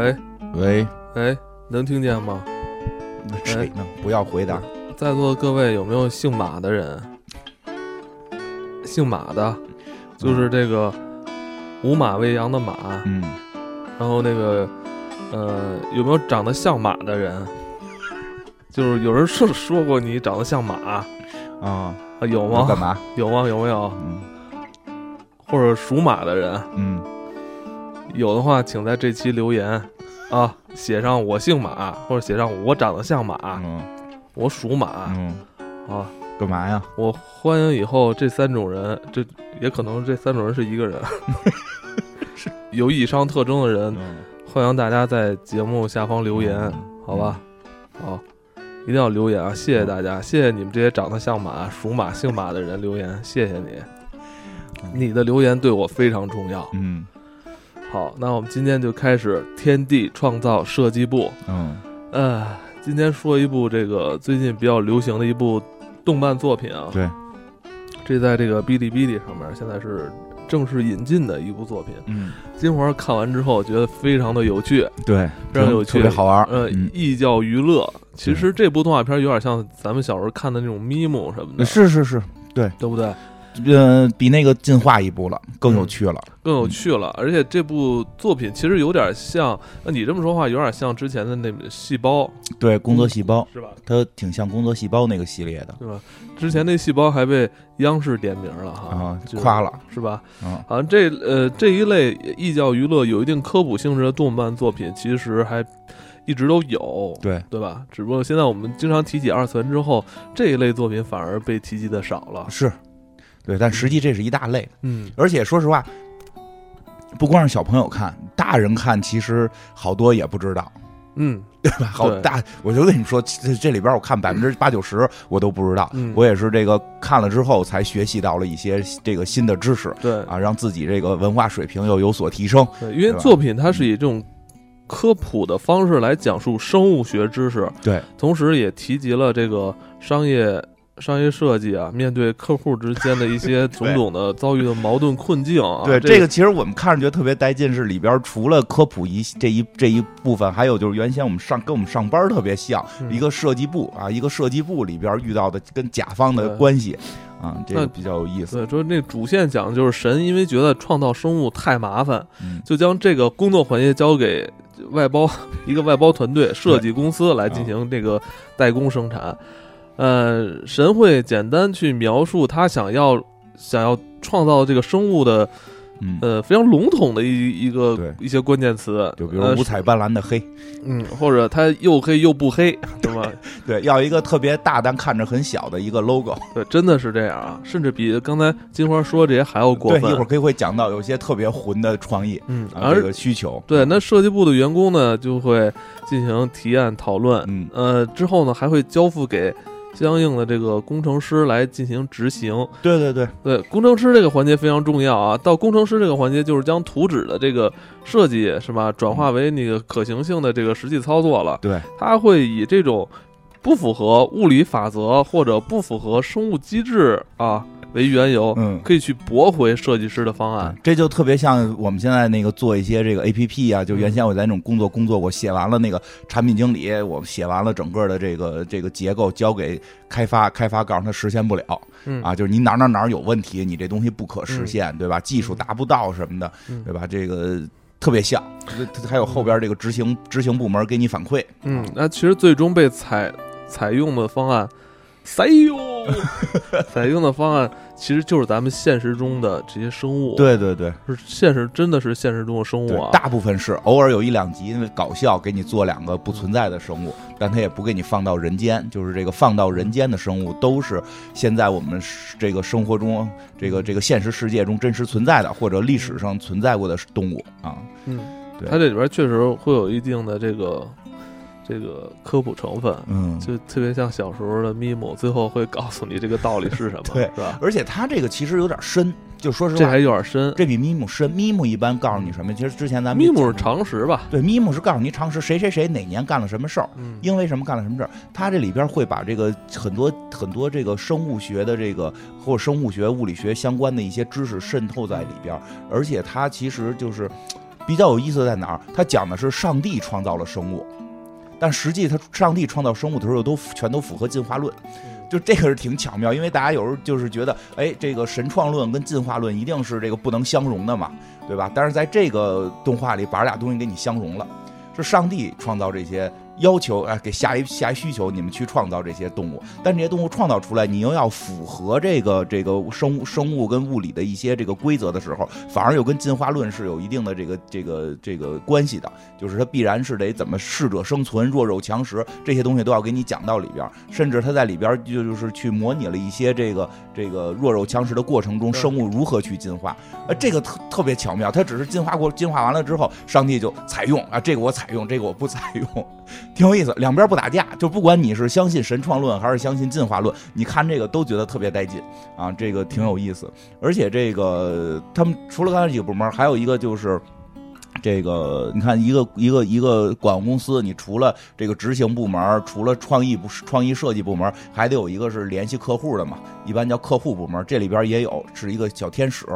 喂喂，喂，能听见吗？谁呢？不要回答。在座的各位有没有姓马的人？姓马的，就是这个五马未羊的马，嗯，然后那个呃，有没有长得像马的人？就是有人说说过你长得像马啊，啊，有吗？干嘛？有吗？有没有？嗯或者属马的人，嗯，有的话，请在这期留言啊，写上我姓马，或者写上我长得像马，嗯我属马嗯，啊。干嘛呀？我欢迎以后这三种人，这也可能这三种人是一个人，有以上特征的人，嗯，欢迎大家在节目下方留言，好吧？好，一定要留言啊！谢谢大家，谢谢你们这些长得像马、属马、姓马的人留言，谢谢你，你的留言对我非常重要。嗯好，那我们今天就开始天地创造设计部。嗯呃，今天说一部这个最近比较流行的一部动漫作品啊。对，这在这个哔哩哔哩上面现在是正式引进的一部作品。嗯，金花看完之后觉得非常的有趣，对，非常有趣特别好玩。呃，嗯寓教于乐。其实这部动画片有点像咱们小时候看的那种咪蒙什么的，是是是，对对不对？呃，比那个进化一步了，更有趣了。更有趣了，而且这部作品其实有点像，那你这么说话有点像之前的那个细胞，对，工作细胞，是吧？它挺像工作细胞那个系列的对吧？之前那细胞还被央视点名了哈，啊就是，夸了是吧？啊。好像这呃这一类寓教娱乐、有一定科普性质的动漫作品，其实还一直都有，对，对吧？只不过现在我们经常提起二次元之后，这一类作品反而被提及的少了。是，对，但实际这是一大类，嗯，而且说实话，不光是小朋友看，大人看其实好多也不知道，嗯 对吧？好大，我就跟你说，这这里边我看百分之八九十我都不知道，嗯我也是这个看了之后才学习到了一些这个新的知识对啊，让自己这个文化水平又有所提升。对，因为作品它是以这种科普的方式来讲述生物学知识，对，同时也提及了这个商业。商业设计啊，面对客户之间的一些 种种的遭遇的矛盾困境啊，对，这这个其实我们看着觉得特别带劲，是里边除了科普一这一这一部分，还有就是原先我们上跟我们上班特别像，嗯一个设计部啊，一个设计部里边遇到的跟甲方的关系啊，这那个比较有意思。对，说那主线讲的就是神，因为觉得创造生物太麻烦，嗯，就将这个工作环节交给外包 一个外包团队设计公司来进行这个代工生产。呃，神会简单去描述他想要想要创造这个生物的嗯，呃非常笼统的一一个对一些关键词，就比如呃五彩斑斓的黑，嗯，或者它又黑又不黑，对吧？对，要一个特别大但看着很小的一个 logo。对，真的是这样啊，甚至比刚才金花说这些还要过对，分。一会儿可以会讲到有些特别混的创意嗯，这个需求。对，那设计部的员工呢，就会进行提案讨论，嗯呃，之后呢，还会交付给相应的这个工程师来进行执行。对对对，对，工程师这个环节非常重要啊。到工程师这个环节，就是将图纸的这个设计是吧，转化为那个可行性的这个实际操作了。对，他会以这种不符合物理法则或者不符合生物机制啊为缘由，嗯。可以去驳回设计师的方案。这就特别像我们现在那个做一些这个 A P P 啊，就嗯原先我在那种工作工作，我写完了那个产品经理，我写完了整个的这个这个结构，交给开发，开发告诉他实现不了嗯啊，就是你哪哪哪有问题，你这东西不可实现，对吧？技术达不到什么的，嗯对吧？这个特别像，还有后边这个执行执行部门给你反馈，嗯，那其实最终被采采用的方案，采用 采用的方案其实就是咱们现实中的这些生物，，对对对。是现实真的是现实中的生物啊，，大部分是偶尔有一两集因为搞笑给你做两个不存在的生物，但它也不给你放到人间，就是这个放到人间的生物都是现在我们这个生活中这个这个现实世界中真实存在的或者历史上存在过的动物啊，嗯，对。它这里边确实会有一定的这个这个科普成分，嗯，就特别像小时候的咪姆，最后会告诉你这个道理是什么，对是吧？而且它这个其实有点深，就说实话这还，有点深，这比咪姆深。咪姆一般告诉你什么？其实之前咱们咪姆是常识吧？对，咪姆是告诉你常识，谁谁谁哪年干了什么事儿，嗯，因为什么干了什么事儿。它这里边会把这个很多很多这个生物学的这个或者生物学、物理学相关的一些知识渗透在里边，而且它其实就是。比较有意思在哪儿？它讲的是上帝创造了生物，但实际他上帝创造生物的时候都全都符合进化论。就这个是挺巧妙，因为大家有时候就是觉得，哎，这个神创论跟进化论一定是这个不能相容的嘛，对吧？但是在这个动画里，把这俩东西给你相容了，是上帝创造这些。要求啊，给下一下一需求，你们去创造这些动物，但这些动物创造出来，你又要符合这个这个生物生物跟物理的一些这个规则的时候，反而又跟进化论是有一定的这个这个这个关系的，就是它必然是得怎么适者生存、弱肉强食这些东西都要给你讲到里边，甚至它在里边就就是去模拟了一些这个这个弱肉强食的过程中，生物如何去进化，呃，这个特特别巧妙，它只是进化过进化完了之后，上帝就采用啊，这个我采用，这个我不采用。挺有意思，两边不打架，就不管你是相信神创论还是相信进化论，你看这个都觉得特别带劲啊，这个挺有意思。而且这个他们除了刚才几个部门，还有一个就是这个，你看一个一个一个广告公司，你除了这个执行部门，除了创意部、创意设计部门，还得有一个是联系客户的嘛，一般叫客户部门，这里边也有是一个小天使。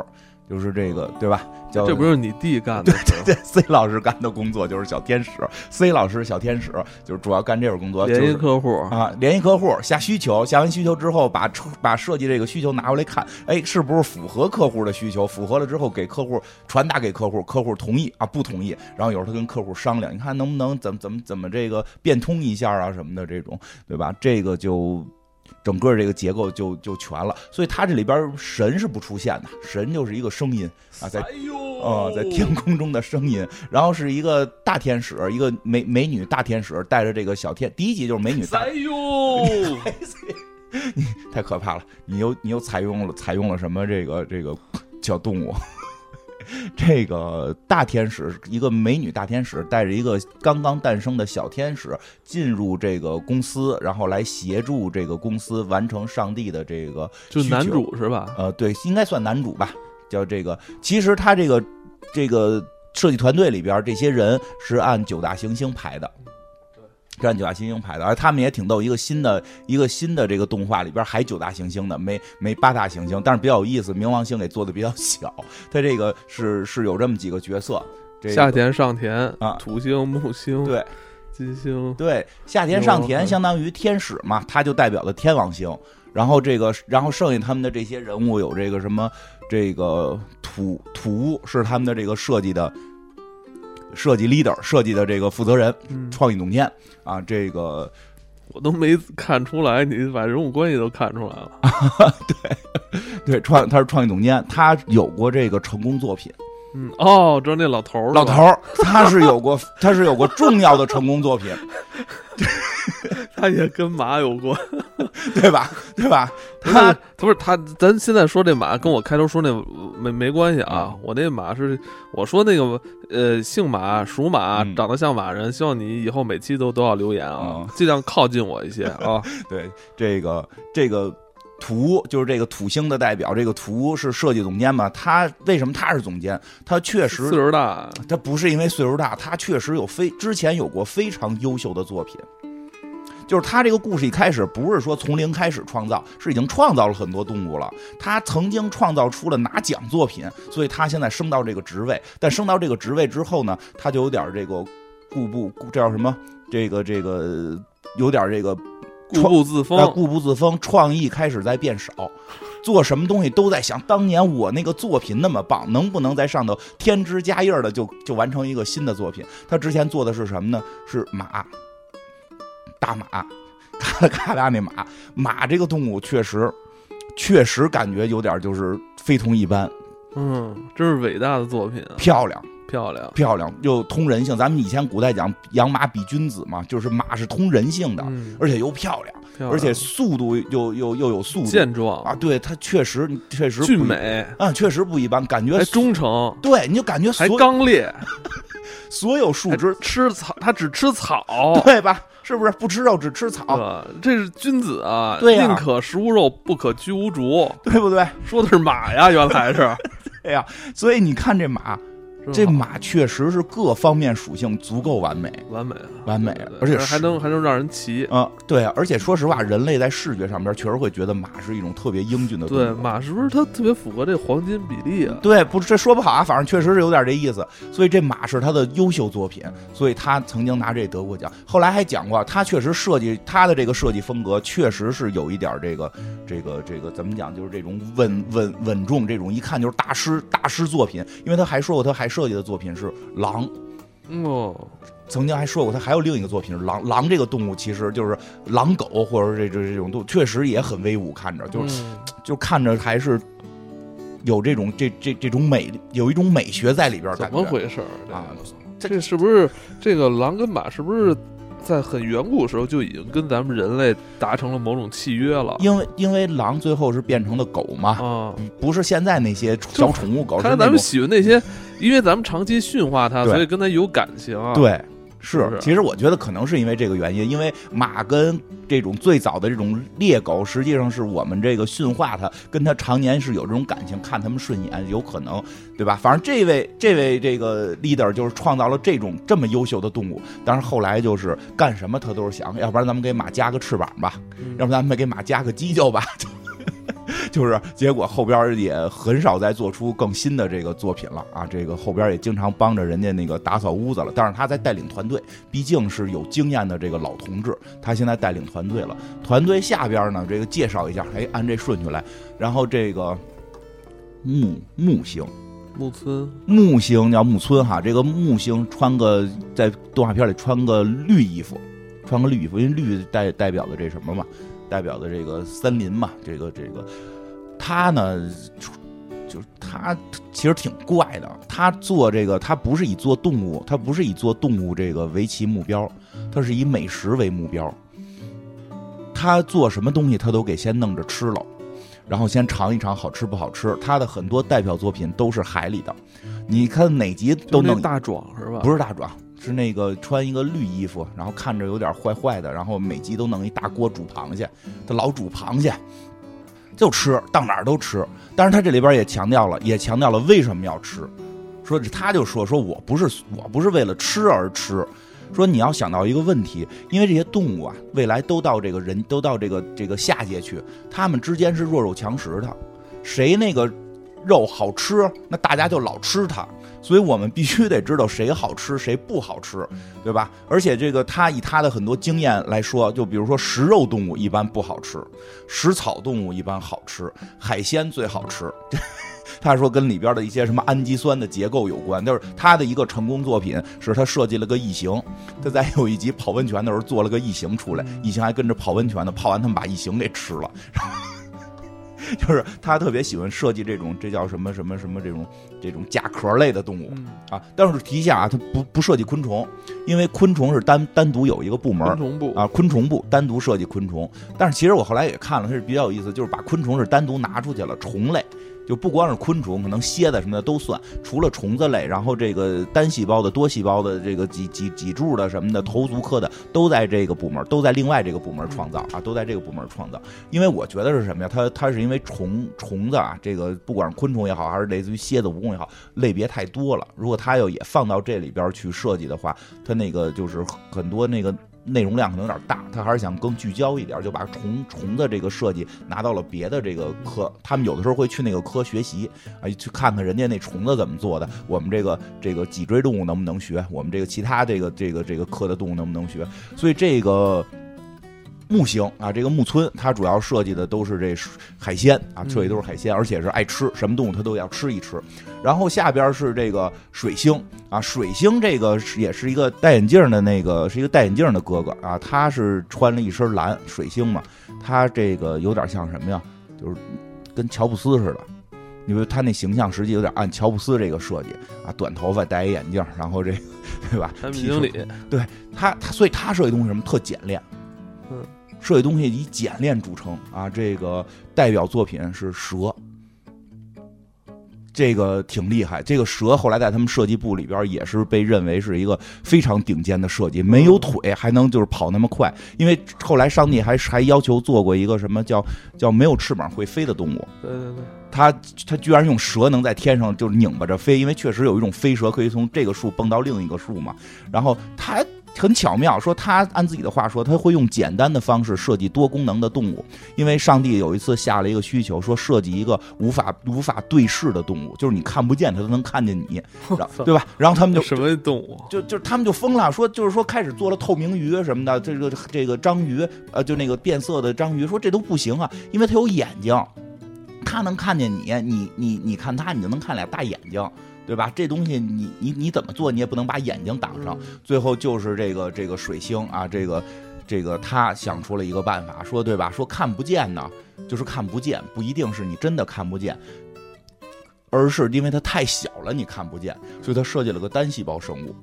就是这个，对吧？叫这不是你弟干的？对对对，C 老师干的工作就是小天使。C 老师小天使就是主要干这份工作，联系客户啊，联系客户，下需求，下完需求之后，把把设计这个需求拿回来看，哎，是不是符合客户的需求？符合了之后，给客户传达给客户，客户同意啊，不同意，然后有时候他跟客户商量，你看能不能怎么怎么怎么这个变通一下啊什么的这种，对吧？这个就。整个这个结构就就全了，所以它这里边神是不出现的，神就是一个声音啊，在呃在天空中的声音，然后是一个大天使，一个美美女大天使带着这个小天，第一集就是美女。哎呦，你 太可怕了！你又你又采用了采用了什么这个这个小动物？这个大天使，一个美女大天使，带着一个刚刚诞生的小天使进入这个公司，然后来协助这个公司完成上帝的这个。就男主是吧？呃，对，应该算男主吧。叫这个，其实他这个这个设计团队里边，这些人是按九大行星排的。按九大行星排的，而他们也挺逗。一个新的一个新的这个动画里边还九大行星的，没没八大行星，但是比较有意思。冥王星给做的比较小，它这个是是有这么几个角色：夏田、上田啊，土星、木星，对，金星，对，夏田、上田相当于天使嘛，他就代表了天王星。然后这个，然后剩下他们的这些人物有这个什么，这个土土是他们的这个设计的。设计 leader 设计的这个负责人，创意总监啊，这个我都没看出来，你把人物关系都看出来了。对对，创他是创意总监，他有过这个成功作品。嗯哦，知道那老头儿，老头儿，他是有过，他是有过重要的成功作品。他也跟马有关，对吧？对吧？他他不是他，咱现在说这马跟我开头说那没没关系啊。我那马是我说那个呃，姓马属马，长得像马人。希望你以后每期都都要留言啊，尽量靠近我一些啊。对，这个这个。图就是这个土星的代表，这个图是设计总监嘛？他为什么他是总监？他确实岁数大，他不是因为岁数大，他确实有非之前有过非常优秀的作品。就是他这个故事一开始不是说从零开始创造，是已经创造了很多动物了。他曾经创造出了拿奖作品，所以他现在升到这个职位。但升到这个职位之后呢，他就有点这个固步，这叫什么？这个这个有点这个。固步自封，固步自封，创意开始在变少，做什么东西都在想，当年我那个作品那么棒，能不能在上头添枝加叶的就就完成一个新的作品？他之前做的是什么呢？是马，大马，咔咔哒那马，马这个动物确实，确实感觉有点就是非同一般。嗯，这是伟大的作品，漂亮。漂亮，漂亮又通人性。咱们以前古代讲养马比君子嘛，就是马是通人性的，而且又漂亮，而且速度又又又有速度，健壮啊！对，它确实确实俊美啊，确实不一般，感觉还忠诚。对，你就感觉还刚烈，所有树枝吃草，它只吃草，对吧？是不是不吃肉只吃草？这是君子啊，对宁可食无肉，不可居无竹，对不对？说的是马呀，原来是，对呀。所以你看这马。这马确实是各方面属性足够完美，完美，完美对对对而且还能还能让人骑。啊、对，而且说实话，人类在视觉上边确实会觉得马是一种特别英俊的动物。对，马是不是它特别符合这黄金比例啊？对，不是这说不好啊，反正确实是有点这意思。所以这马是他的优秀作品，所以他曾经拿这得过奖。后来还讲过，他确实设计他的这个设计风格，确实是有一点这个这个这个怎么讲，就是这种稳稳稳重，这种一看就是大师大师作品。因为他还说过，他还设计的作品是狼。哦，曾经还说过，他还有另一个作品是狼。狼这个动物其实就是狼狗，或者这这这种动物，确实也很威武，看着就是嗯就看着还是有这种这这这种美，有一种美学在里边儿。怎么回事儿啊？这这是不是这个狼跟马是不是在很远古时候就已经跟咱们人类达成了某种契约了？因为因为狼最后是变成了狗嘛，嗯，不是现在那些小宠物狗，是看来咱们喜欢那些，因为咱们长期驯化它，所以跟它有感情啊。，对。是其实我觉得可能是因为这个原因，因为马跟这种最早的这种猎狗，实际上是我们这个驯化它，跟它常年是有这种感情，看它们顺眼，有可能，对吧？反正这位这位这个 leader 就是创造了这种这么优秀的动物，但是后来就是干什么他都是想，要不然咱们给马加个翅膀吧，嗯要不然咱们给马加个犄角吧。就是结果后边也很少再做出更新的这个作品了啊，这个后边也经常帮着人家那个打扫屋子了，但是他在带领团队，毕竟是有经验的这个老同志，他现在带领团队了。团队下边呢，这个介绍一下，哎，按这顺序来，然后这个木木星，木村。木星叫木村哈，这个木星穿个在动画片里穿个绿衣服，穿个绿衣服，因为绿代代表的这什么嘛，代表的这个森林嘛，这个这个，他呢，就是他其实挺怪的，他做这个他不是以做动物，他不是以做动物这个为其目标，他是以美食为目标，他做什么东西他都给先弄着吃了。然后先尝一尝好吃不好吃。他的很多代表作品都是海里的，你看哪集都弄就是那大壮是吧？不是大壮，是那个穿一个绿衣服，然后看着有点坏坏的，然后每集都弄一大锅煮螃蟹，他老煮螃蟹，就吃，到哪儿都吃。但是他这里边也强调了，也强调了为什么要吃，说他就说说我不是我不是为了吃而吃。说你要想到一个问题，因为这些动物啊，未来都到这个人都到这个这个下界去，他们之间是弱肉强食的，谁那个肉好吃，那大家就老吃它。所以我们必须得知道谁好吃，谁不好吃，对吧？而且这个他以他的很多经验来说，就比如说食肉动物一般不好吃，食草动物一般好吃，海鲜最好吃。他说跟里边的一些什么氨基酸的结构有关，就是他的一个成功作品是他设计了个异形，他在有一集泡温泉的时候做了个异形出来，异形还跟着泡温泉呢，泡完他们把异形给吃了。就是他特别喜欢设计这种，这叫什么什么什么这种这种甲壳类的动物嗯，啊。但是提一下啊，他不不设计昆虫，因为昆虫是单单独有一个部门昆虫部啊，昆虫部单独设计昆虫。但是其实我后来也看了，它是比较有意思，就是把昆虫是单独拿出去了，虫类就不光是昆虫，可能蝎子什么的都算，除了虫子类，然后这个单细胞的、多细胞的、这个脊脊脊柱的什么的、头足科的，都在这个部门，都在另外这个部门创造啊，都在这个部门创造。因为我觉得是什么呀？它它是因为虫虫子啊，这个不管是昆虫也好，还是类似于蝎子、蜈蚣也好，类别太多了。如果它要也放到这里边去设计的话，它那个就是很多那个。内容量可能有点大，他还是想更聚焦一点，就把虫虫的这个设计拿到了别的这个科。他们有的时候会去那个科学习哎，去看看人家那虫子怎么做的，我们这个这个脊椎动物能不能学，我们这个其他这个这个这个科的动物能不能学。所以这个木星啊，这个木村，它主要设计的都是这海鲜啊，设计都是海鲜，而且是爱吃，什么动物它都要吃一吃。然后下边是这个水星啊，水星这个是也是一个戴眼镜的那个，是一个戴眼镜的哥哥啊，他是穿了一身蓝，水星嘛，他这个有点像什么呀？就是跟乔布斯似的。因为他那形象实际有点按乔布斯这个设计啊，短头发，戴一眼镜，然后这 对吧？产品经理，他他所以他设计东西什么特简练，嗯，设计东西以简练著称啊。这个代表作品是蛇，这个挺厉害。这个蛇后来在他们设计部里边也是被认为是一个非常顶尖的设计，没有腿还能就是跑那么快。因为后来上帝还还要求做过一个什么叫叫没有翅膀会飞的动物，对对对，他他居然用蛇能在天上就拧巴着飞，因为确实有一种飞蛇可以从这个树蹦到另一个树嘛。然后他还很巧妙，说他按自己的话说，他会用简单的方式设计多功能的动物，因为上帝有一次下了一个需求，说设计一个无法无法对视的动物，就是你看不见它都能看见你，然后对吧？然后他们就 什么动物？就就他们就疯了，说就是说开始做了透明鱼什么的，这个这个章鱼，呃，就那个变色的章鱼，说这都不行啊，因为它有眼睛，它能看见你，你你你看它，你就能看俩大眼睛，对吧？这东西你你你怎么做，你也不能把眼睛挡上。最后就是这个这个水星啊，这个这个他想出了一个办法，说对吧？说看不见呢，就是看不见，不一定是你真的看不见，而是因为它太小了，你看不见，所以他设计了个单细胞生物。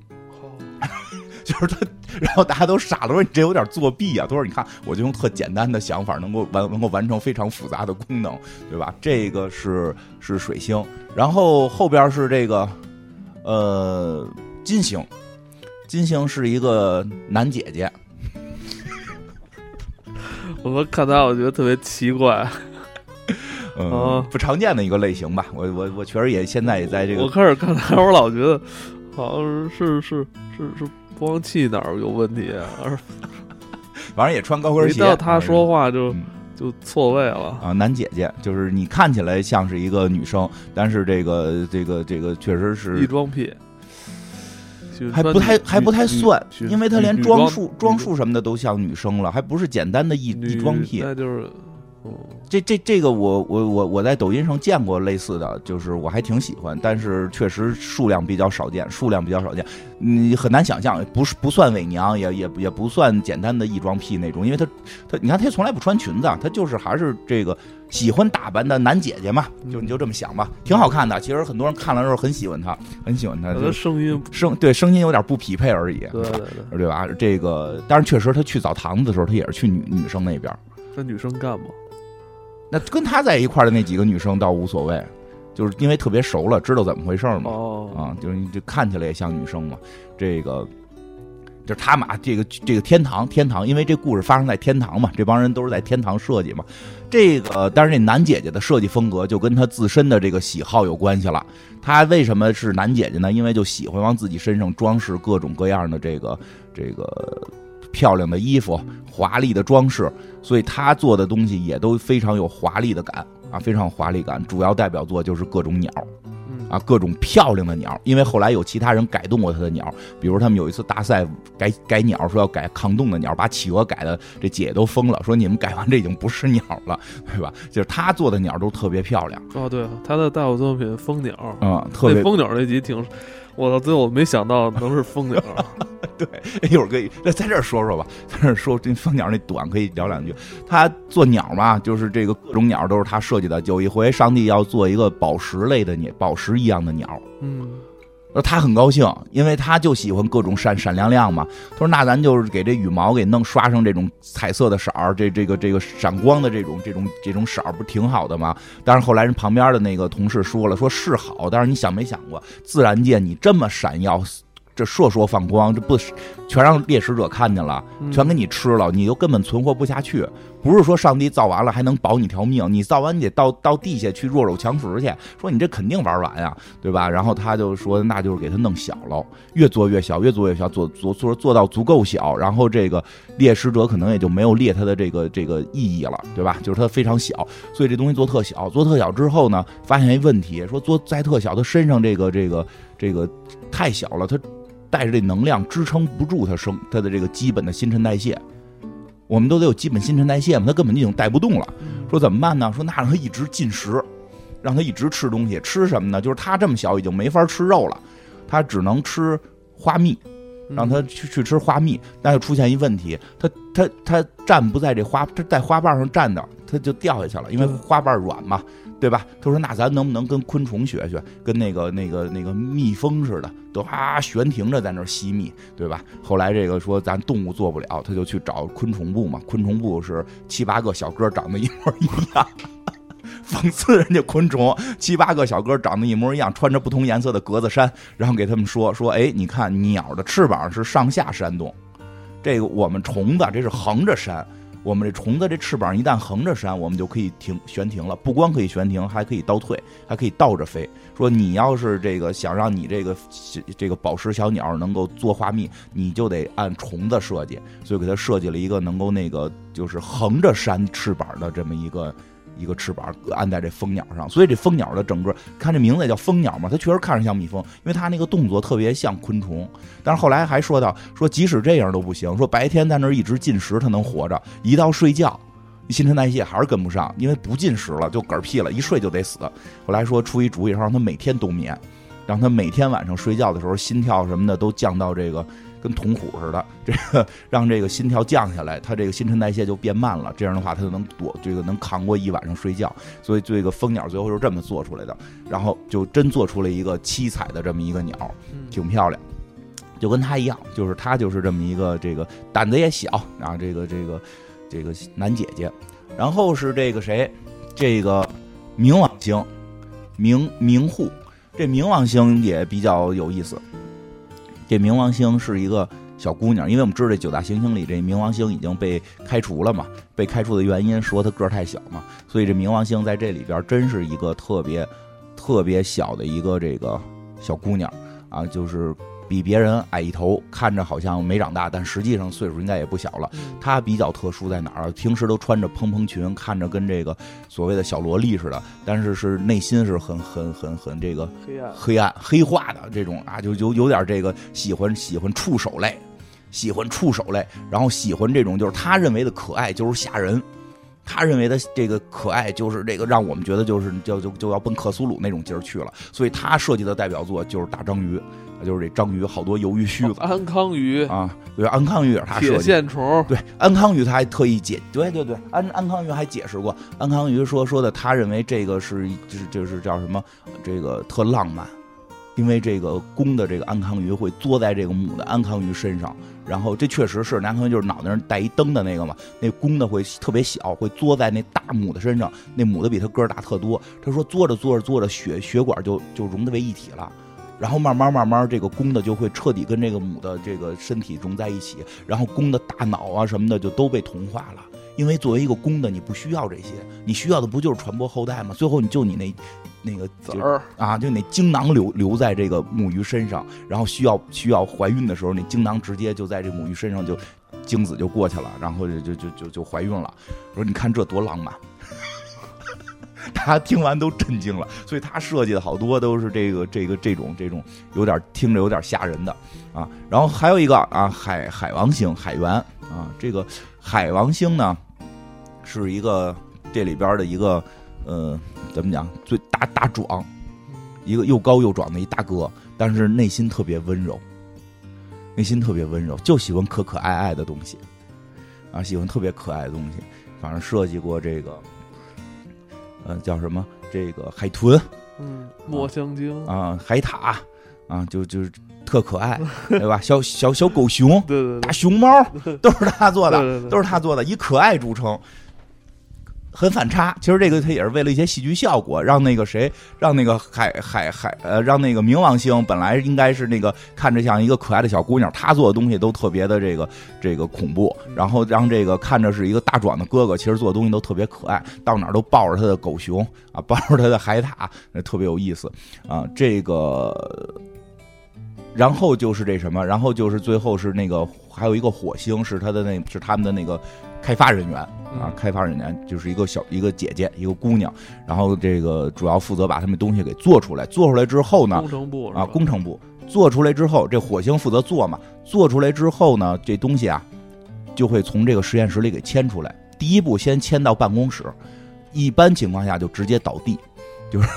就是他，然后大家都傻了，说你这有点作弊啊。他说：“你看，我就用特简单的想法，能够完能够完成非常复杂的功能，对吧？这个是是水星，然后后边是这个呃金星，金星是一个男姐姐，我们看他，我觉得特别奇怪。嗯，哦不常见的一个类型吧。我我我确实也现在也在这个我开始看他，我老觉得好像是是是是播放器哪儿有问题啊，而 反正也穿高跟一鞋。到他说话就嗯就错位了。啊，男姐姐就是你看起来像是一个女生，但是这个这个这个确实是异装癖，还不太还不太算，因为他连装装束装束什么的都像女生了，还不是简单的异女异装癖。那就是嗯这这这个我我我我在抖音上见过类似的，就是我还挺喜欢，但是确实数量比较少见，数量比较少见，你很难想象，不是不算伪娘，也也也不算简单的异装癖那种，因为她她你看她从来不穿裙子，她就是还是这个喜欢打扮的男姐姐嘛，就你就这么想吧，挺好看的。其实很多人看了之后很喜欢她，很喜欢她，他声音，声对声音有点不匹配而已，对对 对，对吧？这个，但是确实她去澡堂子的时候，她也是去女女生那边。那女生干嘛？那跟他在一块儿的那几个女生倒无所谓，就是因为特别熟了，知道怎么回事嘛。哦，啊，就是你这看起来也像女生嘛。这个就是他们啊，这个这个天堂，天堂，因为这故事发生在天堂嘛，这帮人都是在天堂设计嘛。这个，但是这男姐姐的设计风格就跟他自身的这个喜好有关系了。他为什么是男姐姐呢？因为就喜欢往自己身上装饰各种各样的这个这个漂亮的衣服、华丽的装饰，所以他做的东西也都非常有华丽的感啊，非常有华丽感。主要代表作就是各种鸟。嗯啊，各种漂亮的鸟，因为后来有其他人改动过他的鸟，比如他们有一次大赛改改鸟，说要改抗冻的鸟，把企鹅改的这姐都疯了，说你们改完这已经不是鸟了，对吧？就是他做的鸟都特别漂亮，哦，对，他的代表作品《蜂鸟》，嗯，特别蜂鸟那集挺，我到，最后我没想到能是蜂鸟，对一会儿可以那在这儿说说吧，在这儿说这蜂鸟那短可以聊两句。他做鸟嘛，就是这个各种鸟都是他设计的。有一回上帝要做一个宝石类的鸟，宝石一样的鸟，嗯，说，他很高兴，因为他就喜欢各种闪闪亮亮嘛。他说：“那咱就是给这羽毛给弄刷上这种彩色的色儿，这这个这个闪光的这种这种这种色儿，不挺好的吗？”但是后来人旁边的那个同事说了，说是好，但是你想没想过，自然界你这么闪耀，这烁烁放光，这不是全让猎食者看见了，嗯全给你吃了，你就根本存活不下去。不是说上帝造完了还能保你条命，你造完你得到到地下去弱肉强食去，说你这肯定玩完呀，对吧？然后他就说，那就是给他弄小了，越做越小，越做越小，做做做做到足够小，然后这个猎食者可能也就没有猎它的这个这个意义了，对吧？就是它非常小，所以这东西做特小，做特小之后呢，发现一问题，说做再特小，它身上这个这个这个太小了，它带着这能量支撑不住它生它的这个基本的新陈代谢。我们都得有基本新陈代谢嘛，它根本就已经带不动了。说怎么办呢？说那让它一直进食，让它一直吃东西，吃什么呢？就是它这么小已经没法吃肉了，它只能吃花蜜，嗯让它去去吃花蜜。那就出现一问题，它它它站不在这花，它在花瓣上站的，它就掉下去了，因为花瓣软嘛，对吧？他说那咱能不能跟昆虫学学，跟那个那个那个蜜蜂似的，都啊悬停着在那吸蜜，对吧？后来这个说咱动物做不了，他就去找昆虫部嘛，昆虫部是七八个小哥长得一模一样。讽刺人家昆虫，七八个小哥长得一模一样，穿着不同颜色的格子衫，然后给他们说说，哎，你看鸟的翅膀是上下扇动，这个我们虫子这是横着扇。我们这虫子这翅膀一旦横着扇，我们就可以停悬停了。不光可以悬停，还可以倒退，还可以倒着飞。说你要是这个想让你这个这个宝石小鸟能够做花蜜，你就得按虫子设计，所以给它设计了一个能够那个就是横着扇翅膀的这么一个。一个翅膀安在这蜂鸟上，所以这蜂鸟的整个看这名字也叫蜂鸟嘛，它确实看着像蜜蜂，因为它那个动作特别像昆虫。但是后来还说到说，即使这样都不行，说白天在那一直进食，它能活着；一到睡觉，新陈代谢还是跟不上，因为不进食了就嗝屁了，一睡就得死。后来说出一主意，让它每天冬眠，让它每天晚上睡觉的时候心跳什么的都降到这个。跟铜虎似的，这个让这个心跳降下来，它这个新陈代谢就变慢了。这样的话，它就能躲这个能扛过一晚上睡觉。所以这个蜂鸟最后是这么做出来的，然后就真做出了一个七彩的这么一个鸟，挺漂亮，就跟他一样，就是他就是这么一个这个胆子也小啊，这个这个这个男姐姐。然后是这个谁，这个冥王星，冥冥户，这冥王星也比较有意思。这冥王星是一个小姑娘，因为我们知道这九大行星里，这冥王星已经被开除了嘛。被开除的原因说她个儿太小嘛，所以这冥王星在这里边真是一个特别特别小的一个这个小姑娘啊，就是。比别人矮一头，看着好像没长大，但实际上岁数应该也不小了。他比较特殊在哪儿？平时都穿着蓬蓬裙，看着跟这个所谓的小萝莉似的，但是是内心是很很很很这个黑暗黑暗黑化的这种啊，就有有点这个喜欢喜欢触手类，喜欢触手类，然后喜欢这种就是他认为的可爱就是吓人，他认为的这个可爱就是这个让我们觉得就是就就就要奔克苏鲁那种劲儿去了，所以他设计的代表作就是大章鱼。就是这章鱼，好多鱿鱼须子。安康鱼啊，对，安康鱼也是他设计。铁线虫，对，安康鱼他还特意解，对对对，安安康鱼还解释过，安康鱼说说的，他认为这个是就是就是叫什么，这个特浪漫，因为这个公的这个安康鱼会坐在这个母的安康鱼身上，然后这确实是安康鱼就是脑袋上带一灯的那个嘛，那公的会特别小，会坐在那大母的身上，那母的比他个儿大特多。他说坐着坐着坐着，血血管就就融的为一体了。然后慢慢慢慢，这个公的就会彻底跟这个母的这个身体融在一起，然后公的大脑啊什么的就都被同化了。因为作为一个公的，你不需要这些，你需要的不就是传播后代吗？最后你就你那那个籽儿啊，就那精囊留留在这个母鱼身上，然后需要需要怀孕的时候，那精囊直接就在这母鱼身上就精子就过去了，然后就就就就就怀孕了。我说你看这多浪漫。他听完都震惊了，所以他设计的好多都是这个这个这种这种有点听着有点吓人的啊。然后还有一个啊，海海王星海员啊，这个海王星呢是一个这里边的一个呃怎么讲最大大壮，一个又高又壮的一大哥，但是内心特别温柔，内心特别温柔，就喜欢可可爱爱的东西啊，喜欢特别可爱的东西，反正设计过这个。嗯，叫什么？这个海豚，嗯，墨香鲸啊，海獭啊，就就是特可爱，对吧？小小小狗熊，对对，大熊猫，都是他做的，都是他做的，以可爱著称。很反差，其实这个他也是为了一些戏剧效果，让那个谁，让那个海海海呃，让那个冥王星本来应该是那个看着像一个可爱的小姑娘，她做的东西都特别的这个这个恐怖，然后让这个看着是一个大壮的哥哥，其实做的东西都特别可爱，到哪都抱着他的狗熊啊，抱着他的海獭，特别有意思啊。这个，然后就是这什么，然后就是最后是那个还有一个火星，是他的那是他们的那个。开发人员啊，开发人员就是一个小一个姐姐，一个姑娘，然后这个主要负责把他们东西给做出来。做出来之后呢，工程部啊，工程部做出来之后，这火星负责做嘛。做出来之后呢，这东西啊，就会从这个实验室里给迁出来。第一步先迁到办公室，一般情况下就直接倒地，就是。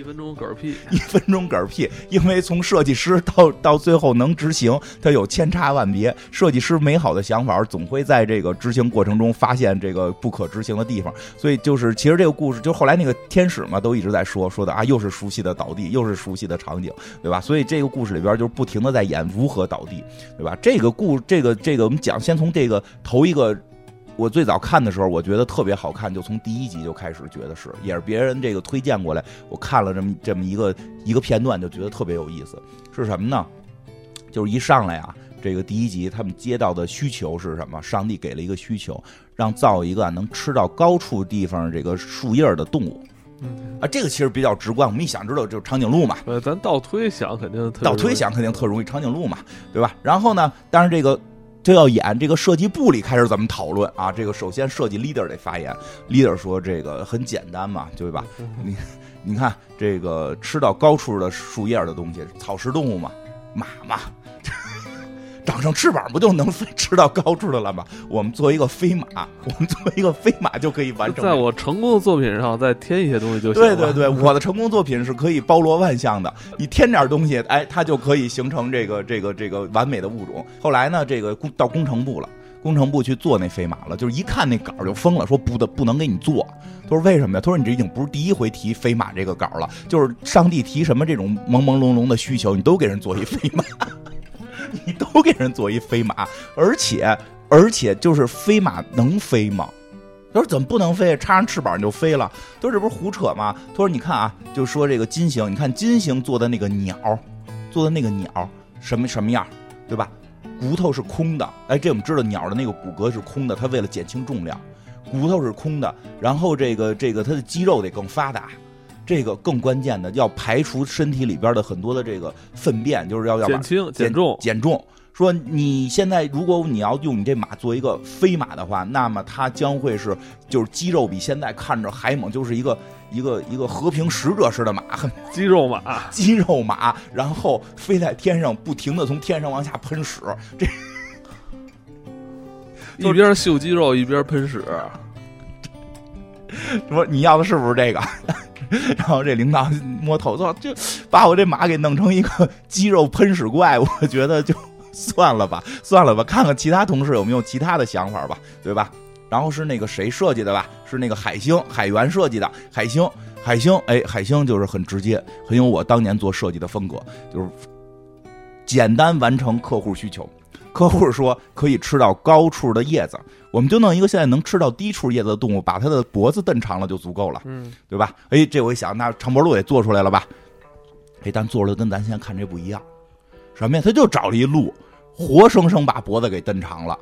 一分钟嗝屁，一分钟嗝屁，因为从设计师到到最后能执行，它有千差万别。设计师美好的想法总会在这个执行过程中发现这个不可执行的地方。所以就是，其实这个故事就后来那个天使嘛，都一直在说说的啊，又是熟悉的倒地，又是熟悉的场景，对吧？所以这个故事里边就不停的在演如何倒地，对吧？这个故这个这个我们讲，先从这个头一个。我最早看的时候，我觉得特别好看，就从第一集就开始觉得是，也是别人这个推荐过来，我看了这么这么一个一个片段，就觉得特别有意思。是什么呢？就是一上来啊，这个第一集他们接到的需求是什么？上帝给了一个需求，让造一个能吃到高处地方这个树叶的动物。嗯，啊，这个其实比较直观，我们一想知道就是长颈鹿嘛。呃，咱倒推想肯定特倒推想肯定特容易，长颈鹿嘛，对吧？然后呢，但是这个就要演这个设计部里开始怎么讨论啊？这个首先设计 leader 得发言，leader 说这个很简单嘛，对吧？你你看这个吃到高处的树叶的东西，草食动物嘛，马嘛。长上翅膀不就能飞吃到高处的了吗？我们做一个飞马，我们做一个飞马就可以完成。在我成功的作品上再添一些东西就行对对对，我的成功作品是可以包罗万象的。你添点东西，哎，它就可以形成这个这个这个完美的物种。后来呢，这个工到工程部了，工程部去做那飞马了，就是一看那稿就疯了，说不的不能给你做。他说为什么呀？他说你这已经不是第一回提飞马这个稿了，就是上帝提什么这种朦朦胧胧的需求，你都给人做一飞马。你都给人做一飞马，而且而且就是飞马能飞吗？他说怎么不能飞？插上翅膀你就飞了？他说这不是胡扯吗？他说你看啊，就说这个金星，你看金星做的那个鸟，做的那个鸟什么什么样，对吧？骨头是空的，哎，这我们知道鸟的那个骨骼是空的，它为了减轻重量，骨头是空的，然后这个这个它的肌肉得更发达。这个更关键的，要排除身体里边的很多的这个粪便，就是要要减轻减重减重。说你现在如果你要用你这马做一个飞马的话，那么它将会是就是肌肉比现在看着还猛，就是一个一个一个和平使者似的马，肌肉马，肌肉马，然后飞在天上，不停的从天上往下喷屎，这 一边秀肌肉一边喷屎。说你要的是不是这个？然后这领导摸头说：“就把我这马给弄成一个肌肉喷屎怪，我觉得就算了吧，算了吧，看看其他同事有没有其他的想法吧，对吧？”然后是那个谁设计的吧？是那个海星海源设计的海星海星，哎，海星就是很直接，很有我当年做设计的风格，就是简单完成客户需求。客户说可以吃到高处的叶子。我们就弄一个现在能吃到低处叶子的动物，把它的脖子蹬长了就足够了，嗯，对吧？哎，这我一想，那长脖鹿也做出来了吧？哎，但做出来跟咱现在看这不一样，什么呀？他就找了一鹿，活生生把脖子给蹬长了，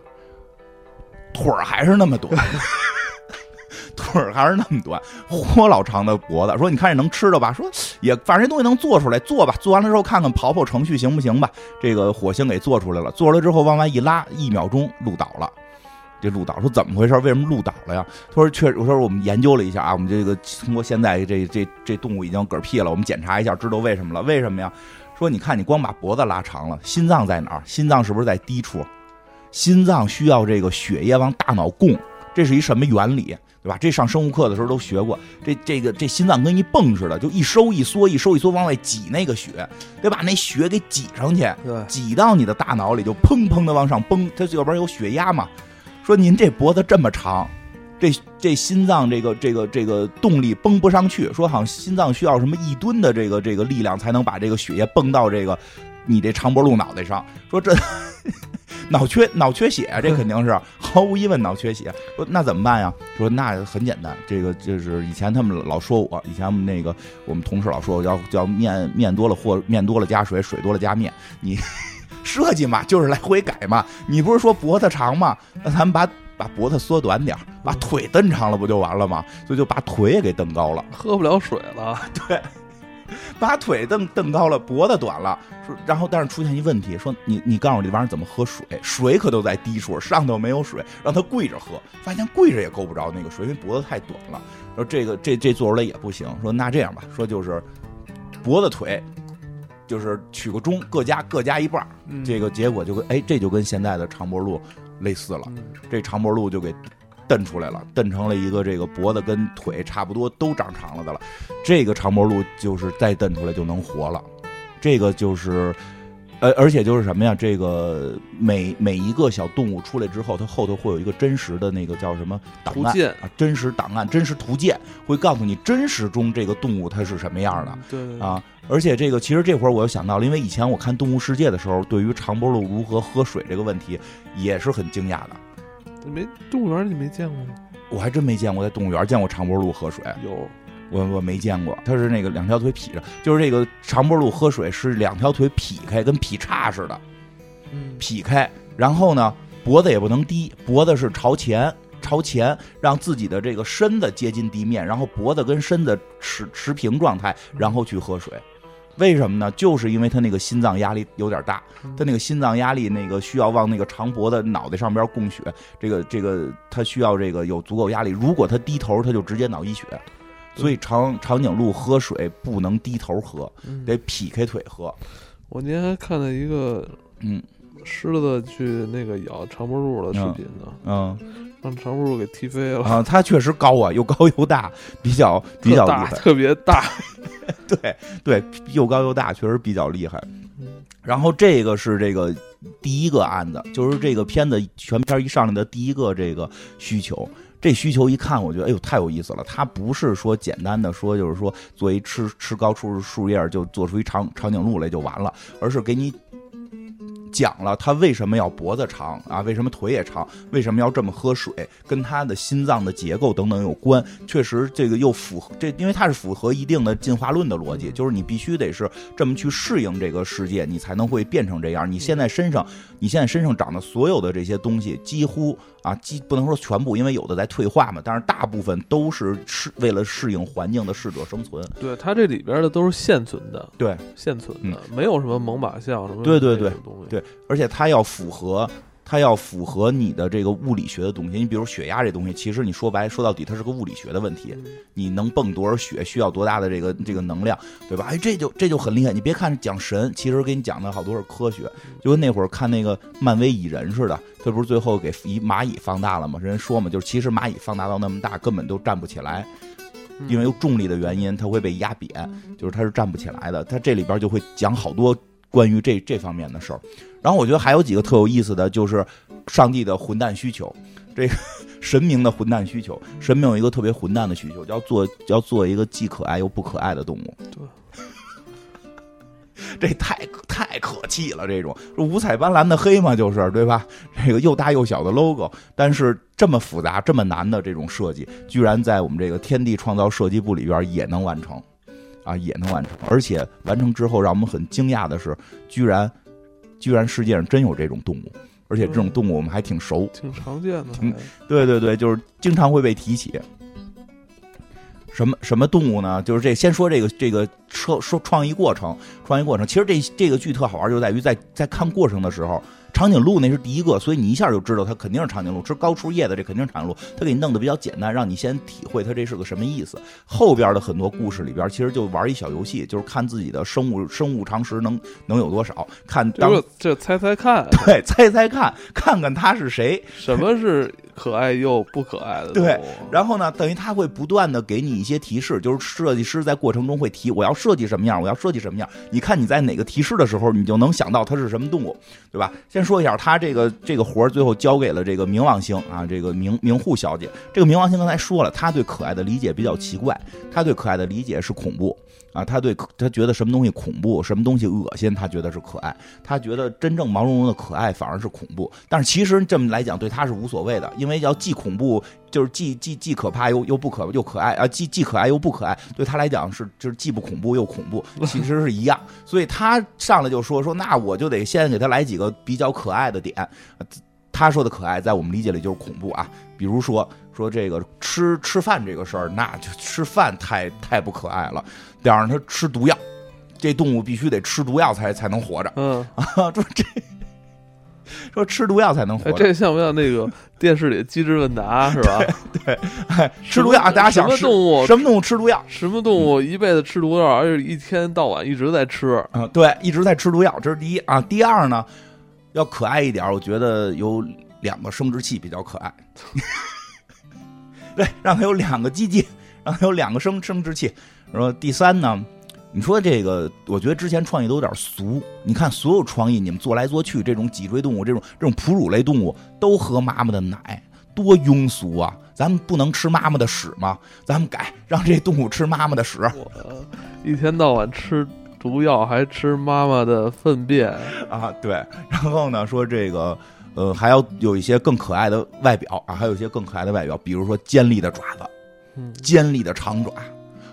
腿儿还是那么短，腿还是那么短，豁老长的脖子。说你看这能吃的吧？说也，反正这东西能做出来，做吧。做完了之后看看跑跑程序行不行吧？这个火星给做出来了，做出来之后往外一拉，一秒钟鹿倒了。这鹿倒说怎么回事？为什么鹿倒了呀？他说确实，我说我们研究了一下啊，我们这个通过现在这这这动物已经嗝屁了，我们检查一下，知道为什么了？为什么呀？说你看你光把脖子拉长了，心脏在哪儿？心脏是不是在低处？心脏需要这个血液往大脑供，这是一什么原理？对吧？这上生物课的时候都学过。这这个这心脏跟一泵似的，就一收一缩，一收一缩往外挤那个血，得把那血给挤上去，挤到你的大脑里，就砰砰的往上蹦，它要不然有血压嘛。说您这脖子这么长，这这心脏这个这个这个动力蹦不上去。说好像心脏需要什么一吨的这个这个力量才能把这个血液泵到这个你这长脖鹿脑袋上。说这 脑缺脑缺血，这肯定是毫无疑问脑缺血。说那怎么办呀？说那很简单，这个就是以前他们老说我，以前我们那个我们同事老说我要叫面面多了或面多了加水，水多了加面。你。设计嘛，就是来回改嘛。你不是说脖子长吗？那咱们把把脖子缩短点把腿蹬长了，不就完了吗？所以就把腿也给蹬高了，喝不了水了。对，把腿蹬蹬高了，脖子短了。说，然后但是出现一问题，说你你告诉我这玩意儿怎么喝水？水可都在低处，上头没有水，让他跪着喝，发现跪着也够不着那个水，因为脖子太短了。说这个这这做出来也不行。说那这样吧，说就是脖子腿。就是取个中，各加各加一半这个结果就跟哎，这就跟现在的长脖鹿类似了。这长脖鹿就给蹬出来了，蹬成了一个这个脖子跟腿差不多都长长了的了。这个长脖鹿就是再蹬出来就能活了。这个就是。呃，而且就是什么呀？这个每每一个小动物出来之后，它后头会有一个真实的那个叫什么档案啊？真实档案、真实图鉴，会告诉你真实中这个动物它是什么样的。对啊，而且这个其实这会儿我又想到了，因为以前我看《动物世界》的时候，对于长脖鹿如何喝水这个问题也是很惊讶的。你没动物园你没见过吗？我还真没见过在动物园见过长脖鹿喝水，有，我我没见过。它是那个两条腿劈着，就是这个长脖鹿喝水是两条腿劈开，跟劈叉似的嗯，劈开，然后呢脖子也不能低，脖子是朝前。朝前，让自己的这个身子接近地面，然后脖子跟身子持持平状态，然后去喝水。为什么呢？就是因为他那个心脏压力有点大，他那个心脏压力那个需要往那个长脖子脑袋上边供血，这个这个他需要这个有足够压力。如果他低头，他就直接脑溢血。所以长长颈鹿喝水不能低头喝，嗯得劈开腿喝。我今天还看到一个嗯狮子去那个咬长脖鹿的视频呢，嗯让长脖鹿给踢飞了，啊，他确实高啊，又高又大，比较比较，厉害。特别大。对对，又高又大，确实比较厉害。嗯然后这个是这个第一个案子，就是这个片子全片一上来的第一个这个需求。这需求一看，我觉得哎呦太有意思了。它不是说简单的说，就是说做一吃吃高处树叶就做出一长长颈鹿来就完了，而是给你讲了它为什么要脖子长啊，为什么腿也长，为什么要这么喝水，跟它的心脏的结构等等有关。确实，这个又符合这，因为它是符合一定的进化论的逻辑，就是你必须得是这么去适应这个世界，你才能会变成这样。你现在身上，你现在身上长的所有的这些东西，几乎啊，几不能说全部，因为有的在退化嘛，但是大部分都是适为了适应环境的适者生存。对，它这里边的都是现存的，对，现存的，没有什么猛犸象什么对对对东西。对而且它要符合。它要符合你的这个物理学的东西，你比如血压这东西，其实你说白说到底，它是个物理学的问题。嗯你能泵多少血，需要多大的这个这个能量，对吧？哎，这就这就很厉害。你别看讲神，其实给你讲的好多是科学，就跟那会儿看那个漫威蚁人似的，这不是最后给一蚂蚁放大了吗？人说嘛，就是其实蚂蚁放大到那么大，根本都站不起来，嗯因为有重力的原因，它会被压扁，就是它是站不起来的。它这里边就会讲好多关于这这方面的事儿。然后我觉得还有几个特有意思的，就是上帝的混蛋需求，这个 神明的混蛋需求。神明有一个特别混蛋的需求，要做要做一个既可爱又不可爱的动物。对，这太太可气了，这种五彩斑斓的黑嘛，就是对吧？这个又大又小的 logo，但是这么复杂、这么难的这种设计，居然在我们这个天地创造设计部里边也能完成，啊，也能完成。而且完成之后，让我们很惊讶的是，居然居然世界上真有这种动物，而且这种动物我们还挺熟。挺常见的挺。对对对，就是经常会被提起。什么什么动物呢？就是这，先说这个这个说说创意过程，创意过程。其实这这个剧特好玩，就在于在在看过程的时候，长颈鹿那是第一个，所以你一下就知道它肯定是长颈鹿，吃高处叶的这肯定是长颈鹿。它给你弄得比较简单，让你先体会它这是个什么意思。后边的很多故事里边，其实就玩一小游戏，就是看自己的生物生物常识能能有多少，看当这这猜猜看，对猜猜看，看看他是谁。什么是可爱又不可爱的？对然后呢，等于他会不断的给你一些提示，就是设计师在过程中会提我要设计什么样，我要设计什么样。你看你在哪个提示的时候，你就能想到它是什么动物，对吧？先说一下，他这个这个活儿最后交给了这个冥王星啊，这个冥冥护小姐。这个冥王星刚才说了，他对可爱的理解比较奇怪，他对可爱的理解是恐怖。啊，他对他觉得什么东西恐怖，什么东西恶心，他觉得是可爱。他觉得真正毛茸茸的可爱反而是恐怖。但是其实这么来讲，对他是无所谓的，因为要既恐怖，就是既既既可怕又又不可又可爱啊，既既可爱又不可爱，对他来讲是就是既不恐怖又恐怖，其实是一样。所以他上来就说说，那我就得先给他来几个比较可爱的点。他说的可爱，在我们理解里就是恐怖啊。比如说说这个吃吃饭这个事儿，那就吃饭太太不可爱了，得让它吃毒药，这动物必须得吃毒药才才能活着嗯，啊。说这说吃毒药才能活哎，着，这像不像那个 电视里机智问答是吧？对哎吃毒药，大家想什么动物什么动物吃毒药？什么动物一辈子吃毒药，而且一天到晚一直在吃？啊，对，一直在吃毒药，这是第一啊。第二呢，要可爱一点，我觉得有两个生殖器比较可爱。对，让它有两个鸡鸡，让它有两个生生殖器。然后第三呢，你说这个，我觉得之前创意都有点俗。你看所有创意，你们做来做去，这种脊椎动物，这种这种哺乳类动物都喝妈妈的奶，多庸俗啊！咱们不能吃妈妈的屎吗？咱们改，让这动物吃妈妈的屎。我一天到晚吃毒药，还吃妈妈的粪便，啊，对，然后呢，说这个，呃，还要有一些更可爱的外表啊，还有一些更可爱的外表，比如说尖利的爪子、嗯尖利的长爪、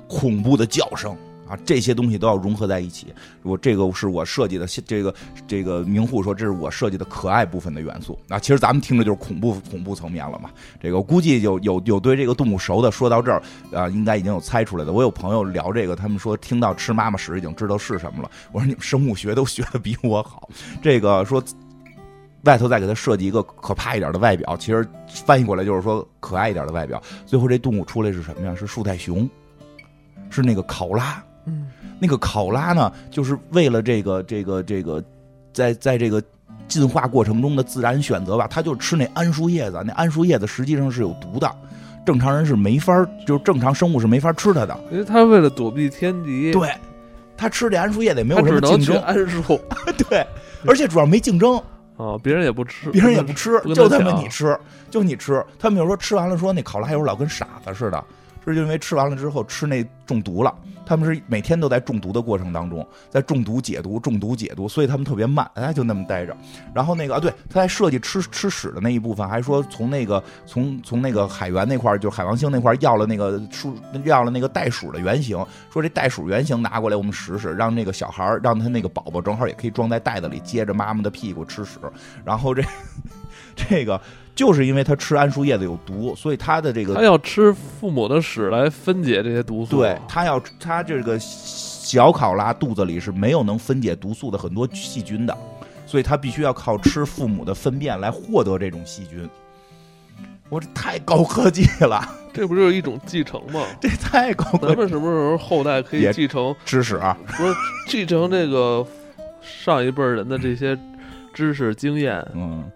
恐怖的叫声啊，这些东西都要融合在一起。我这个是我设计的，这个这个明户说这是我设计的可爱部分的元素啊。其实咱们听着就是恐怖恐怖层面了嘛。这个估计有有有对这个动物熟的，说到这儿啊，应该已经有猜出来的。我有朋友聊这个，他们说听到吃妈妈屎已经知道是什么了。我说你们生物学都学的比我好。这个说外头再给它设计一个可怕一点的外表，其实翻译过来就是说可爱一点的外表。最后这动物出来是什么呀？是树袋熊，是那个考拉。嗯。那个考拉呢，就是为了这个这个这个，在在这个进化过程中的自然选择吧，它就吃那桉树叶子，那桉树叶子实际上是有毒的，正常人是没法儿，就是正常生物是没法吃它的。因为它为了躲避天敌，对，它吃这桉树叶子也没有什么竞争，桉树。对，而且主要没竞争，啊，别人也不吃，别人也不吃，就他妈你吃，就你吃。他们有时候吃完了说那考拉有时候老跟傻子似的，是因为吃完了之后吃那中毒了。他们是每天都在中毒的过程当中，在中毒解毒、中毒解毒，所以他们特别慢，哎，就那么待着。然后那个啊，对，他在设计吃吃屎的那一部分，还说从那个从从那个海员那块儿，就海王星那块儿要了那个鼠要了那个袋鼠的原型，说这袋鼠原型拿过来我们使使，让那个小孩儿让他那个宝宝正好也可以装在袋子里，接着妈妈的屁股吃屎。然后这 这个就是因为他吃桉树叶子有毒，所以他的这个他要吃父母的屎来分解这些毒素，对他要他这个小考拉肚子里是没有能分解毒素的很多细菌的，所以他必须要靠吃父母的粪便来获得这种细菌。我这太高科技了，这不就是一种继承吗？这太高科技，咱们什么时候后代可以继承？知识啊，不是继承这个上一辈人的这些知识经验？嗯，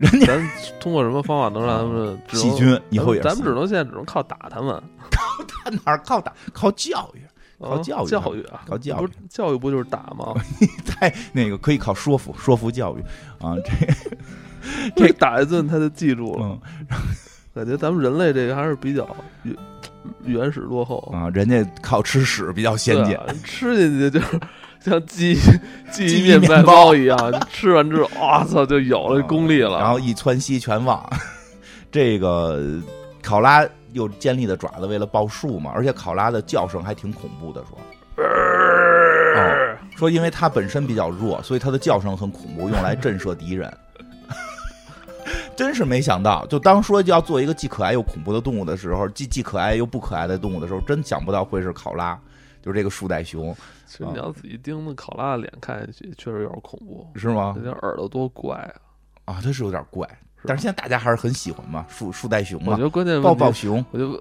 咱通过什么方法能让他们细菌以后也咱们咱们只能现在只能靠打他们，靠打哪儿靠打靠教育，靠啊教育教育啊，靠教育不是教育不就是打吗？太那个可以靠说服说服教育啊，这 这打一顿他就记住了。嗯感觉咱们人类这个还是比较原原始落后，啊，人家靠吃屎比较先进，啊吃进去就是像记记 记忆忆面面包包一样，吃完之后，哇 操，就有了功力了。然后一窜稀全忘。这个考拉又尖利的爪子，为了报数嘛，而且考拉的叫声还挺恐怖的，说哦说因为它本身比较弱，所以它的叫声很恐怖，用来震慑敌人。真是没想到，就当说要做一个既可爱又恐怖的动物的时候，既既可爱又不可爱的动物的时候，真想不到会是考拉，就是这个树袋熊，其实你要仔细盯着考拉的脸，看下去确实有点恐怖，是吗？那？耳朵多怪啊！啊，它是有点怪，但是现在大家还是很喜欢嘛，树树袋熊嘛。我觉，得关键抱抱熊，我就就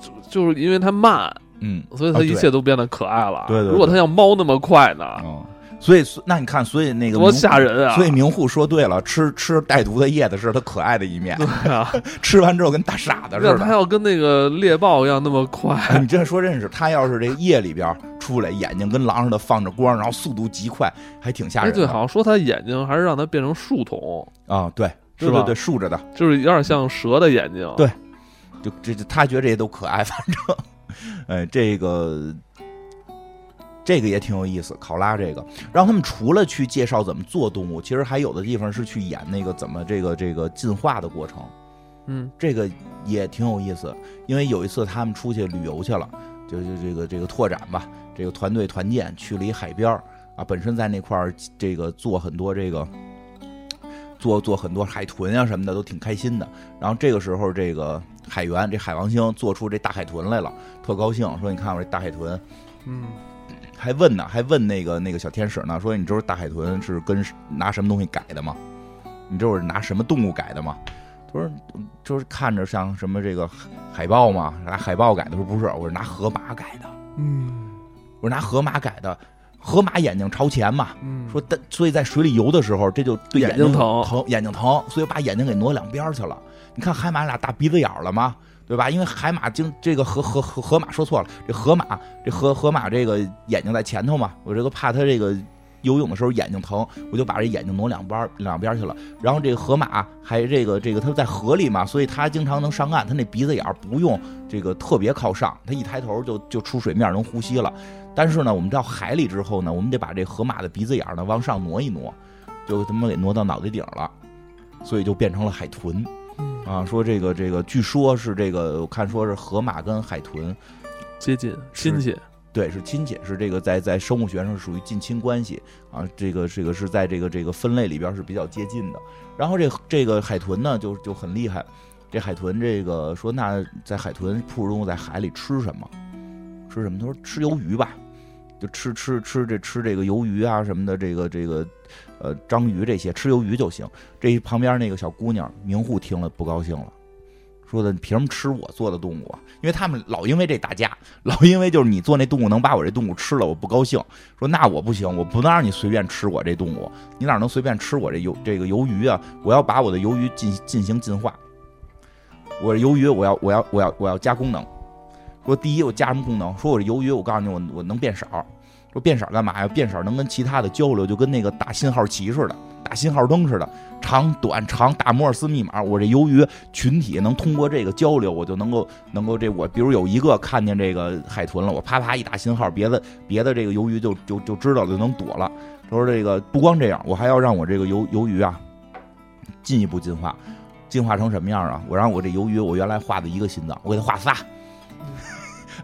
就就是因为它慢，嗯，所以它一切都变得可爱了。对对对如果它像猫那么快呢，嗯，所以那你看，所以那个多吓人啊！所以明户说对了，吃吃带毒的叶子是他可爱的一面，对啊，吃完之后跟大傻子似的。要跟那个猎豹一样那么哎快，你这说认识，他要是这夜里边出来，眼睛跟狼似的放着光，然后速度极快，还挺吓哎，人的。对，好像说他眼睛还是让他变成树瞳，啊，对，是吧对对对，竖着的，就是有点像蛇的眼睛。对就这这他觉得这些都可爱，反正，哎，这个这个也挺有意思，考拉这个。然后他们除了去介绍怎么做动物，其实还有的地方是去演那个怎么这个这个进化的过程。嗯这个也挺有意思，因为有一次他们出去旅游去了，就就这个这个拓展吧，这个团队团建去了一海边儿啊，本身在那块儿这个做很多这个做做很多海豚啊什么的都挺开心的。然后这个时候这个海员这海王星做出这大海豚来了，特高兴，说你看我这大海豚，嗯，还问呢，还问那个那个小天使呢，说你知道大海豚是跟拿什么东西改的吗？你知道我是拿什么动物改的吗？他说就是看着像什么这个海豹嘛，拿海豹改的。说不是，我是拿河马改的。嗯我是拿河马改的，河马眼睛朝前嘛。嗯，说但所以在水里游的时候，这就对眼眼睛睛疼疼，眼睛疼，所以把眼睛给挪两边儿去了。你看海马俩大鼻子眼了吗？对吧？因为海马经这个河河河河马说错了，这河马这河河马这个眼睛在前头嘛，我这个怕它这个游泳的时候眼睛疼，我就把这眼睛挪两边两边去了。然后这个河马还这个这个它在河里嘛，所以它经常能上岸，它那鼻子眼儿不用这个特别靠上，它一抬头就就出水面能呼吸了。但是呢，我们到海里之后呢，我们得把这河马的鼻子眼儿呢往上挪一挪，就他妈给挪到脑袋顶了，所以就变成了海豚啊。说这个这个，据说是这个，我看说是河马跟海豚，接近亲戚，对，是亲戚，是这个在在生物学上属于近亲关系啊。这个这个是在这个这个分类里边是比较接近的。然后这这个海豚呢，就就很厉害。这海豚这个说，那在海豚哺乳动物在海里吃什么？吃什么？他说吃鱿鱼吧，就吃吃吃这吃这个鱿鱼啊什么的，这个这个呃章鱼这些吃鱿鱼就行。这旁边那个小姑娘明户听了不高兴了，说的凭什么吃我做的动物啊？因为他们老因为这打架，老因为就是你做那动物能把我这动物吃了，我不高兴。说那我不行，我不能让你随便吃我这动物，你哪能随便吃我这鱿这个鱿鱼啊？我要把我的鱿鱼进进行进化。我这鱿鱼我要我要我要我要加功能。说第一我加什么功能？说我这鱿鱼我告诉你我我能变色儿。说变色干嘛呀？变色能跟其他的交流，就跟那个打信号旗似的，打信号灯似的，长短长打摩尔斯密码。我这鱿鱼群体能通过这个交流，我就能够能够这我比如有一个看见这个海豚了，我啪啪一打信号，别的别的这个鱿鱼就就就知道了，就能躲了。他说这个不光这样，我还要让我这个鱿鱿鱼啊进一步进化，进化成什么样啊？我让我这鱿鱼，我原来画的一个心脏，我给它画仨。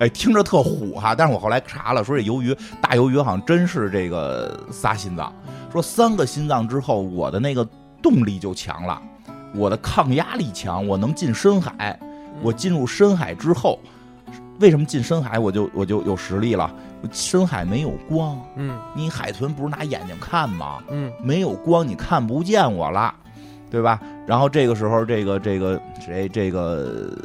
哎，听着特虎哈，但是我后来查了，说这鱿鱼大鱿鱼好像真是这个仨心脏，说三个心脏之后，我的那个动力就强了，我的抗压力强，我能进深海。我进入深海之后，为什么进深海我就我就有实力了？深海没有光，嗯你海豚不是拿眼睛看吗？嗯没有光，你看不见我了，对吧？然后这个时候，这个这个谁这个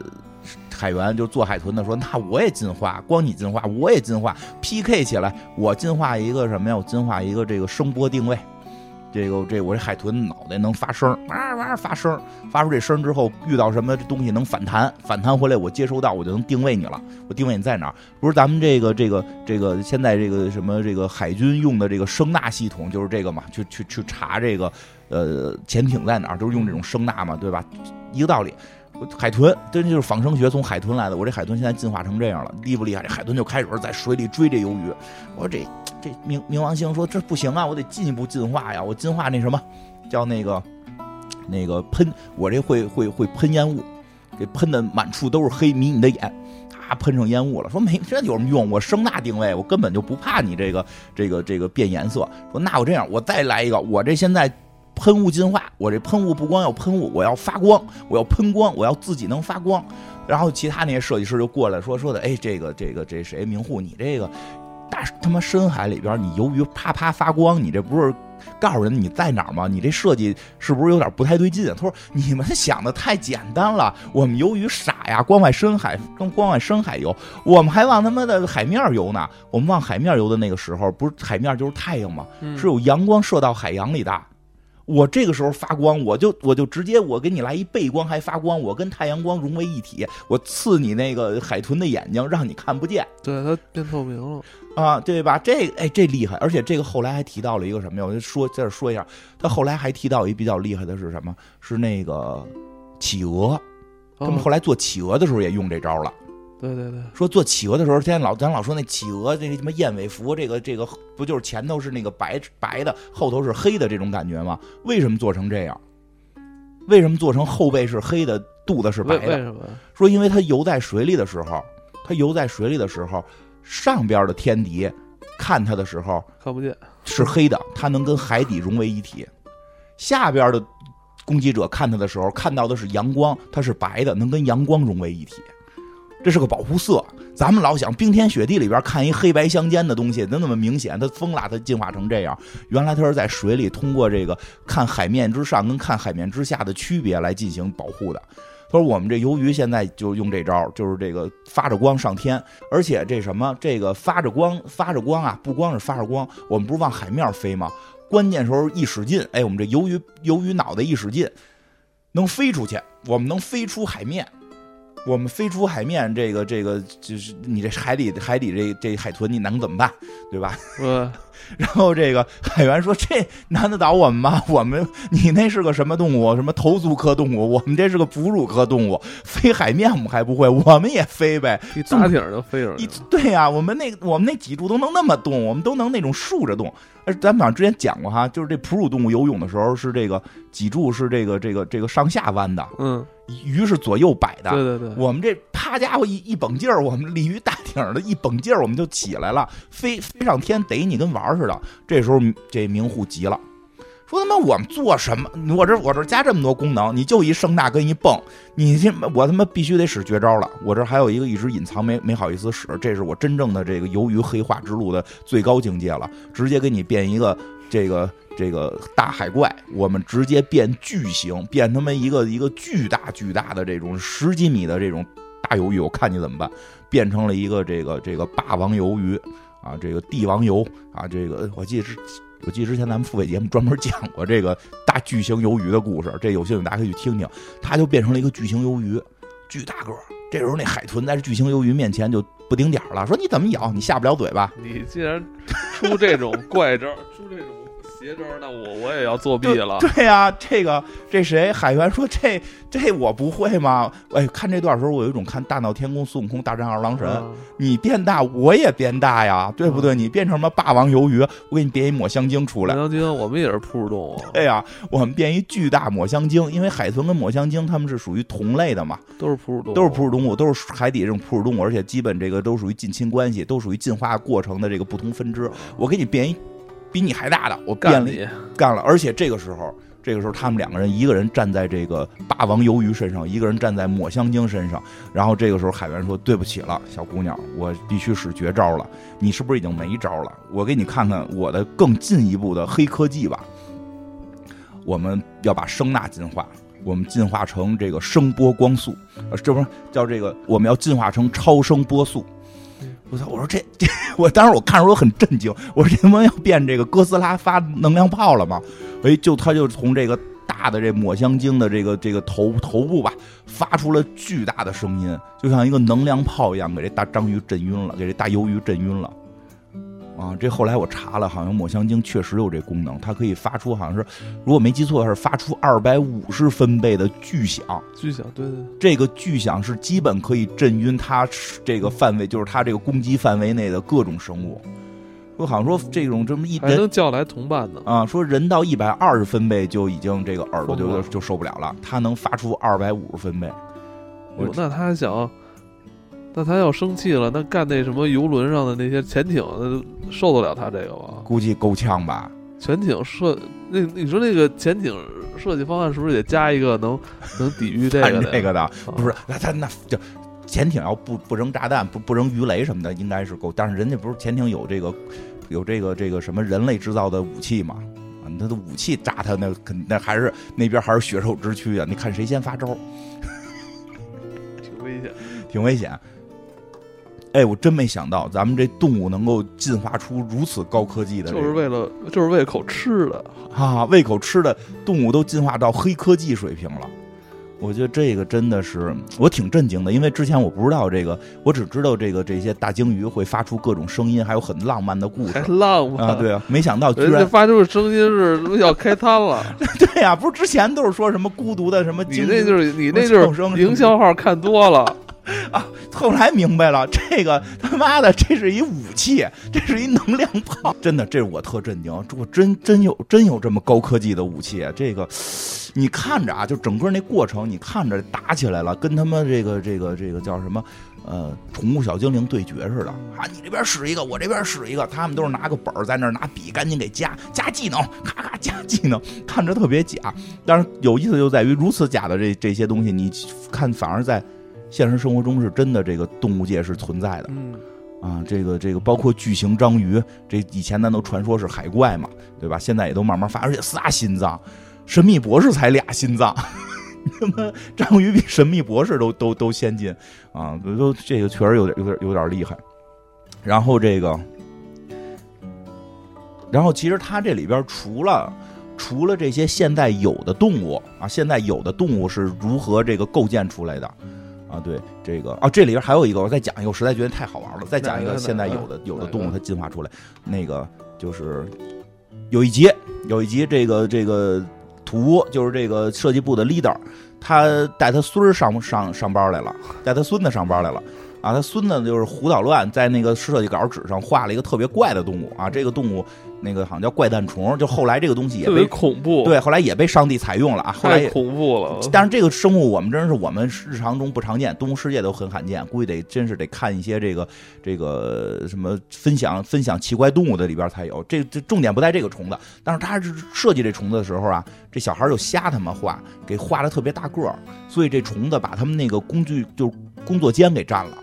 海员就做海豚的说：“那我也进化，光你进化，我也进化，PK 起来，我进化一个什么呀？我进化一个这个声波定位。”这个这我这海豚脑袋能发声，哇哇发声，发出这声之后，遇到什么东西能反弹，反弹回来我接收到，我就能定位。你了。我定位。你在哪儿？不是咱们这个这个这个现在这个什么这个海军用的这个声呐系统就是这个嘛？去去去查这个呃潜艇在哪儿，都是用这种声呐嘛，对吧？一个道理。海豚真就是仿生学从海豚来的。我这海豚现在进化成这样了，厉不厉害？这海豚就开始在水里追这鱿鱼。我说这这冥冥王星说这不行啊，我得进一步进化呀。我进化那什么，叫那个那个喷，我这会会会喷烟雾，给喷的满处都是黑，迷你的眼。啊，喷上烟雾了，说没这有什么用？我声呐定位，我根本就不怕你这个这个这个变颜色。说那我这样，我再来一个，我这现在喷雾进化，我这喷雾不光要喷雾，我要发光，我要喷光，我要自己能发光。然后其他那些设计师就过来说说的，哎，这个这个这谁明户，你这个大他妈深海里边，你鱿鱼啪啪发光，你这不是告诉人你在哪儿吗？你这设计是不是有点不太对劲？他说你们想的太简单了，我们鱿鱼傻呀，光往深海跟光往深海游，我们还往他妈的海面游呢。我们往海面游的那个时候，不是海面就是太阳吗？嗯是有阳光射到海洋里的。我这个时候发光，我就我就直接我给你来一背光还发光，我跟太阳光融为一体，我刺你那个海豚的眼睛，让你看不见对，它变透明了，啊，对吧？这哎这厉害，而且这个后来还提到了一个什么呀？我就说在这说一下，他后来还提到一比较厉害的是什么？是那个企鹅，他们哦后来做企鹅的时候也用这招了。对对对，说做企鹅的时候，现在老咱老说那企鹅这个什么燕尾服，这个这个不就是前头是那个白白的，后头是黑的这种感觉吗？为什么做成这样？为什么做成后背是黑的，肚子是白的？为为什么？说因为它游在水里的时候，它游在水里的时候，上边的天敌看它的时候看不见，是黑的，它能跟海底融为一体；下边的攻击者看它的时候，看到的是阳光，它是白的，能跟阳光融为一体。这是个保护色。咱们老想冰天雪地里边看一黑白相间的东西，能那么明显？它疯了，它进化成这样。原来它是在水里通过这个看海面之上跟看海面之下的区别来进行保护的。他说我们这鱿鱼现在就用这招，就是这个发着光上天，而且这什么这个发着光发着光啊，不光是发着光，我们不是往海面飞吗？关键时候一使劲，哎，我们这鱿鱼鱿鱼脑袋一使劲，能飞出去，我们能飞出海面。我们飞出海面，这个这个就是你这海底海底这这海豚，你能怎么办？对吧？嗯，然后这个海员说：“这难得倒我们吗？我们你那是个什么动物？什么头足科动物？我们这是个哺乳科动物，飞海面我们还不会，我们也飞呗。一打挺就飞上去一了。对呀、我们那我们那脊柱都能那么动，我们都能那种竖着动。而咱们好像之前讲过哈，就是这哺乳动物游泳的时候是这个脊柱是这个这个这个上下弯的，嗯，鱼是左右摆的。对对对，我们这啪家伙一一绷劲儿，我们鲤鱼大挺儿的一绷劲儿，我们就起来了，飞飞上天逮你跟玩儿似的。这时候这明户急了，说他妈我们做什么？我这我这加这么多功能，你就一声大跟一蹦，你这我他妈必须得使绝招了。我这还有一个一直隐藏没没好意思使，这是我真正的这个鱿鱼黑化之路的最高境界了，直接给你变一个这个。这个大海怪，我们直接变巨型，变他妈一个一个巨大巨大的这种十几米的这种大鱿鱼，我看你怎么办？变成了一个这个这个霸王鱿鱼啊，这个帝王鱿啊，这个我记得是，我记得之前咱们付费节目专门讲过这个大巨型鱿鱼的故事，这有兴趣大家可以去听听。它就变成了一个巨型鱿鱼，巨大个儿。这时候那海豚在巨型鱿鱼面前就不顶点儿了，说你怎么咬？你下不了嘴巴。你既然出这种怪招，出这种邪招，那我我也要作弊了。对呀、这个这谁海员说这这我不会吗？哎，看这段的时候，我有一种看《大闹天宫》孙悟空大战二郎神，啊你变大我也变大呀，对不对？你变成什么霸王鱿鱼，我给你变一抹香鲸出来。抹香鲸，我们也是哺乳动物，对呀，我们变一巨大抹香鲸，因为海豚跟抹香鲸它们是属于同类的嘛，都是哺乳动物，都是哺乳动物，都是海底这种哺乳动物，而且基本这个都属于近亲关系，都属于进化过程的这个不同分支。我给你变一比你还大的，我变了干，干了，而且这个时候，这个时候他们两个人，一个人站在这个霸王鱿鱼身上，一个人站在抹香鲸身上。然后这个时候海员说：“对不起了，小姑娘，我必须使绝招了。你是不是已经没招了？我给你看看我的更进一步的黑科技吧。我们要把声呐进化。”我们进化成这个声波光速，呃，这不是叫这个？我们要进化成超声波速。我操！我说这这，我当时我看着我很震惊，我说这他妈要变这个哥斯拉发能量炮了吗？哎，就他就从这个大的这抹香鲸的这个这个头头部吧，发出了巨大的声音，就像一个能量炮一样，给这大章鱼震晕了，给这大鱿鱼震晕了。啊，这后来我查了，好像抹香鲸确实有这功能，它可以发出好像是，如果没记错，是发出二百五十分贝的巨响。巨响，对对对，这个巨响是基本可以震晕它这个范围，就是它这个攻击范围内的各种生物。说好像说这种这么一还人能叫来同伴呢。啊，说人到一百二十分贝就已经这个耳朵就就受不了了，它能发出二百五十分贝。我哟那他想，那他要生气了，那干那什么游轮上的那些潜艇，那受得了他这个吗？估计够呛吧？潜艇设那你说那个潜艇设计方案是不是得加一个能能抵御这个的？这个的，啊不是那他那就潜艇要不不扔炸弹，不不扔鱼雷什么的，应该是够。但是人家不是潜艇有这个有这个这个什么人类制造的武器吗？啊，他的武器炸他那肯那还是那边还是血肉之躯啊！你看谁先发招，挺危险。挺危险。哎，我真没想到咱们这动物能够进化出如此高科技的、这个，就是为了就是为口吃的，啊，胃口吃的动物都进化到黑科技水平了。我觉得这个真的是我挺震惊的，因为之前我不知道这个，我只知道这个这些大鲸鱼会发出各种声音，还有很浪漫的故还事浪漫啊。对啊，没想到居然发出的声音是要开餐了，对呀、不是之前都是说什么孤独的什么你，那就是你那就是营销号看多了，啊后来明白了，这个他妈的这是一武器，这是一能量炮，真的，这是我特震惊，这我真真有真有这么高科技的武器，这个你看着啊，就整个那过程，你看着打起来了，跟他们这个这个这个叫什么？呃，宠物小精灵对决似的啊！你这边使一个，我这边使一个，他们都是拿个本儿在那儿拿笔，赶紧给加加技能，咔咔加技能，看着特别假。但是有意思就在于如此假的这这些东西，你看反而在现实生活中是真的，这个动物界是存在的嗯，啊。这个这个包括巨型章鱼，这以前咱都传说是海怪嘛，对吧？现在也都慢慢发，而且仨心脏，神秘博士才俩心脏。他妈章鱼比神秘博士都都都先进啊！都这个确实有点有点有点厉害。然后这个，然后其实它这里边除了除了这些现在有的动物啊，现在有的动物是如何这个构建出来的啊，对这个啊，这里边还有一个，我再讲一个，我实在觉得太好玩了。再讲一个，现在有的有的动物它进化出来，那个就是有一集有一集这个这个图就是这个设计部的 leader，他带他孙儿上上上班来了，带他孙子上班来了。啊，他孙子就是胡捣乱，在那个设计稿纸上画了一个特别怪的动物啊，这个动物那个好像叫怪诞虫，就后来这个东西也被恐怖，，对，后来也被上帝采用了啊，后来太也恐怖了。但是这个生物我们真是我们日常中不常见，动物世界都很罕见，估计得真是得看一些这个这个什么分享分享奇怪动物的里边才有。这这重点不在这个虫子，但是他是设计这虫子的时候啊，这小孩就瞎他妈画，给画的特别大个儿，所以这虫子把他们那个工具就是工作间给占了。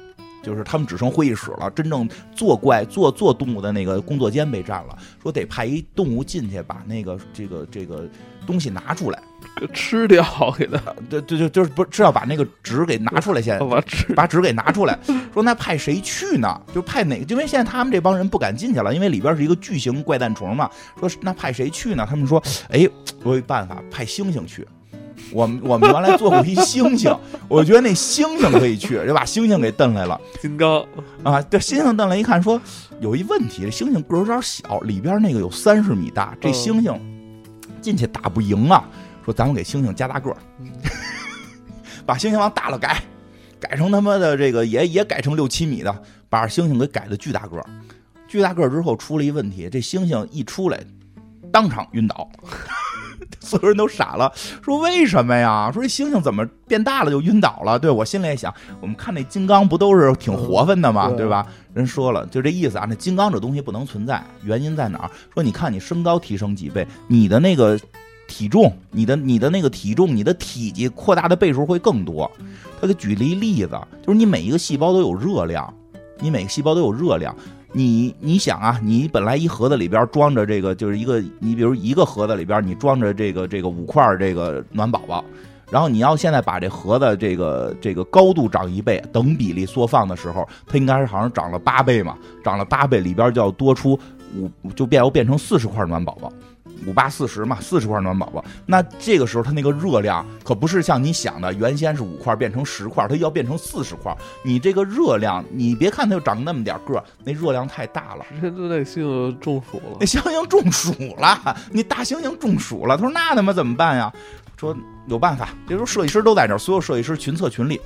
就是他们只剩会议室了，真正做怪做做动物的那个工作间被占了，说得派一动物进去把那个这个这个东西拿出来，吃掉给他，对对对，就是不是是要把那个纸给拿出来先，把吃把纸给拿出来，说那派谁去呢？就派哪个？因为现在他们这帮人不敢进去了，因为里边是一个巨型怪诞虫嘛。说那派谁去呢？他们说，哎，我有办法，派猩猩去。我们我们原来做过一猩猩，我觉得那猩猩可以去，就把猩猩给蹬来了金刚，啊。这猩猩蹬来一看，说有一问题，这猩猩个儿有点小，里边那个有三十米大，这嗯猩猩进去打不赢啊。说咱们给猩猩加大个儿，嗯 把猩猩往大了改，改成他妈的这个也也改成六七米的，把猩猩给改的巨大个儿。巨大个儿之后出了一问题，这猩猩一出来，当场晕倒，所有人都傻了，说为什么呀？说这猩猩怎么变大了就晕倒了？对我心里也想，我们看那金刚不都是挺活泛的吗？嗯对吧？人说了，就这意思啊。那金刚这东西不能存在，原因在哪儿？说你看你身高提升几倍，你的那个体重，你的你的那个体重，你的体积扩大的倍数会更多。他给举了一例子，就是你每一个细胞都有热量，你每个细胞都有热量。你你想啊，你本来一盒子里边装着这个，就是一个你比如一个盒子里边你装着这个这个五块这个暖宝宝，然后你要现在把这盒子这个这个高度涨一倍，等比例缩放的时候，它应该是好像涨了八倍嘛，涨了八倍里边就要多出五，就变要变成四十块暖宝宝。五八四十嘛，四十块暖宝宝，那这个时候它那个热量可不是像你想的，原先是五块变成十块，它要变成四十块。你这个热量，你别看它就长那么点个儿，那热量太大了。直接就那猩猩中暑了那。猩猩中暑了，你大猩猩中暑了。他说那他妈怎么办呀？说有办法，这时候设计师都在这儿，所有设计师群策群力，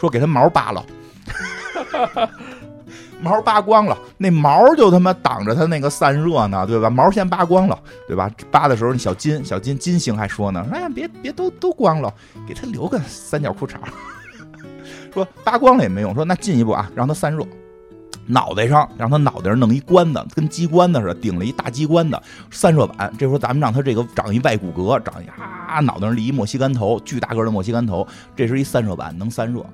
说给他毛扒了。毛扒光了，那毛就他妈挡着他那个散热呢，对吧？毛先扒光了，对吧？扒的时候，小金小金金星还说呢，哎呀，别别都都光了，给他留个三角裤衩。说扒光了也没用，说那进一步啊，让他散热。脑袋上让他脑袋上弄一关子，跟机关子似的，顶了一大机关子，散热板。这时候咱们让他这个长一外骨骼，长一啊，脑袋上立一墨西干头，巨大个的墨西干头，这是一散热板，能散热。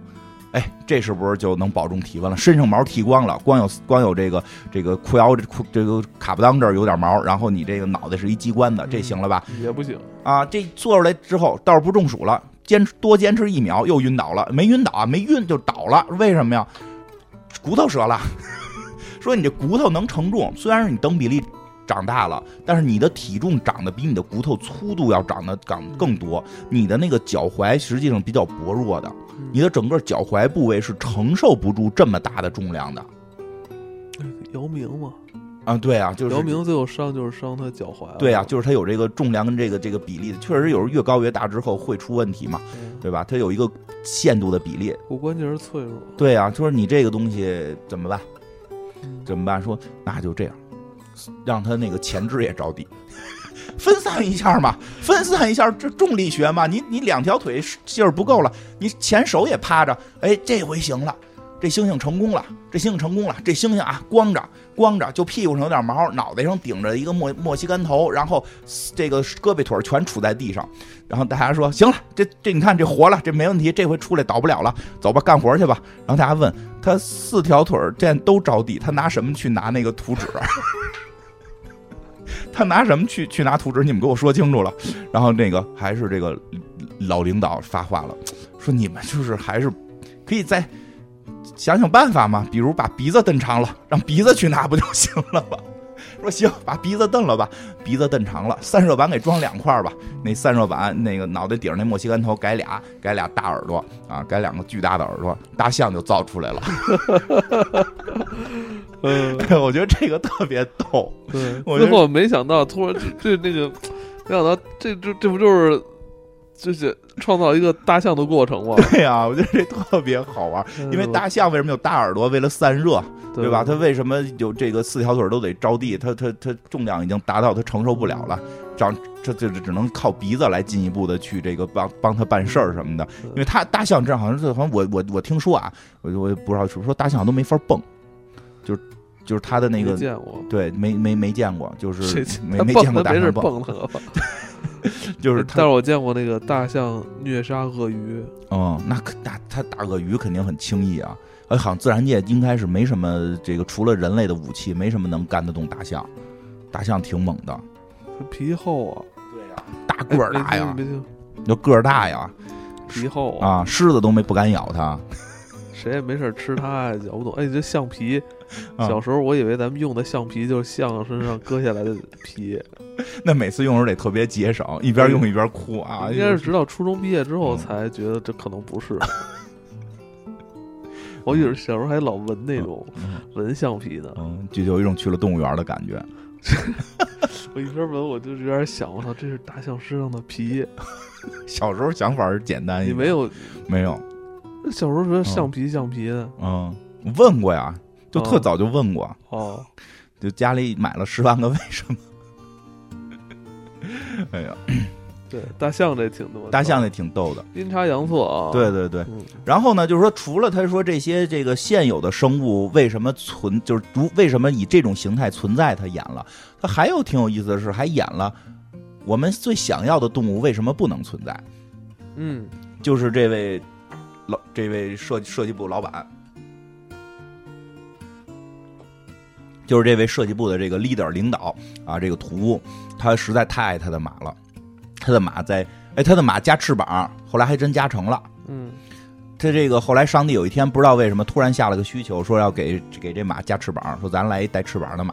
哎，这是不是就能保重体温了？身上毛剃光了，光有光有这个这个裤腰这裤这个卡布裆这儿有点毛，然后你这个脑袋是一机关的，这行了吧？也不行，啊，这做出来之后倒是不中暑了，坚持多坚持一秒又晕倒了，没晕倒啊，没晕就倒了，为什么呀？骨头折了，说你这骨头能承重，虽然是你等比例长大了，但是你的体重长得比你的骨头粗度要长得长更多，你的那个脚踝实际上比较薄弱的，你的整个脚踝部位是承受不住这么大的重量的姚明嘛，啊，对啊，就是姚明最后伤就是伤他脚踝了。对啊，就是他有这个重量跟这个这个比例，确实有时候越高越大之后会出问题嘛，嗯对吧？它有一个限度的比例，骨关节是脆弱。对啊，就是你这个东西怎么办？嗯怎么办？说那就这样，让他那个前肢也着地，分散一下嘛，分散一下这重力学嘛。你你两条腿劲儿不够了，你前手也趴着，哎，这回行了。这猩猩成功了，这猩猩成功了，这猩猩啊，光着光着，就屁股上有点毛，脑袋上顶着一个墨墨西干头，然后这个胳膊腿全杵在地上，然后大家说行了，这这你看这活了，这没问题，这回出来倒不了了，走吧，干活去吧。然后大家问他四条腿儿现在都着地，他拿什么去拿那个图纸？他拿什么去去拿图纸？你们给我说清楚了。然后那个还是这个老领导发话了，说你们就是还是可以再想想办法嘛，比如把鼻子蹬长了，让鼻子去拿不就行了吗？说行，把鼻子瞪了吧，鼻子瞪长了，散热板给装两块吧。那散热板那个脑袋顶上那墨西干头改俩，改俩大耳朵啊，改两个巨大的耳朵，大象就造出来了。嗯，我觉得这个特别逗。对。我觉得最后没想到，突然这这那个，没想到这这这不就是就是创造一个大象的过程吗？对呀、我觉得这特别好玩。因为大象为什么有大耳朵？为了散热，对吧？它为什么有这个四条腿都得着地？它它它重量已经达到它承受不了了，长这这这只能靠鼻子来进一步的去这个帮帮它办事儿什么的。因为它大象这样好像是好像我我我听说啊，我我也不知道是不是说大象都没法蹦，就是就是它的那个没见过。对没没没见过，就是没没见过大象蹦，蹦他吧？就是但是我见过那个大象虐杀鳄鱼，嗯，那可那它大鳄鱼肯定很轻易啊。哎，好像自然界应该是没什么这个，除了人类的武器，没什么能干得动大象。大象挺猛的，它皮厚啊，对呀、大个儿大呀，别听，就个儿大呀，皮厚啊，啊，狮子都没不敢咬它。谁也没事吃它，咬不动。哎，这橡皮，啊小时候我以为咱们用的橡皮就是象身上割下来的皮，那每次用时候得特别节省，一边用一边哭啊。应该是直到初中毕业之后嗯才觉得这可能不是。我有小时候还老闻那种嗯闻橡皮呢，嗯，就有一种去了动物园的感觉。我一边闻我就有点想，我操，这是大象身上的皮。小时候想法是简单一点，你没有没有？小时候觉得橡皮橡皮的嗯，问过呀，就特哦早就问过，哦，就家里买了十万个为什么。哎呀，对，大象这挺多的，大象这挺逗的。阴差阳错啊，对对对，嗯，然后呢，就是说，除了他说这些这个现有的生物为什么存，就是如为什么以这种形态存在，他演了，他还有挺有意思的是，还演了我们最想要的动物为什么不能存在，嗯，就是这位老这位设设计部老板，就是这位设计部的这个 leader 领导啊，这个图他实在太爱他的马了，他的马在哎，他的马加翅膀，后来还真加成了。嗯，他这个后来上帝有一天不知道为什么突然下了个需求，说要给给这马加翅膀，说咱来一带翅膀的马。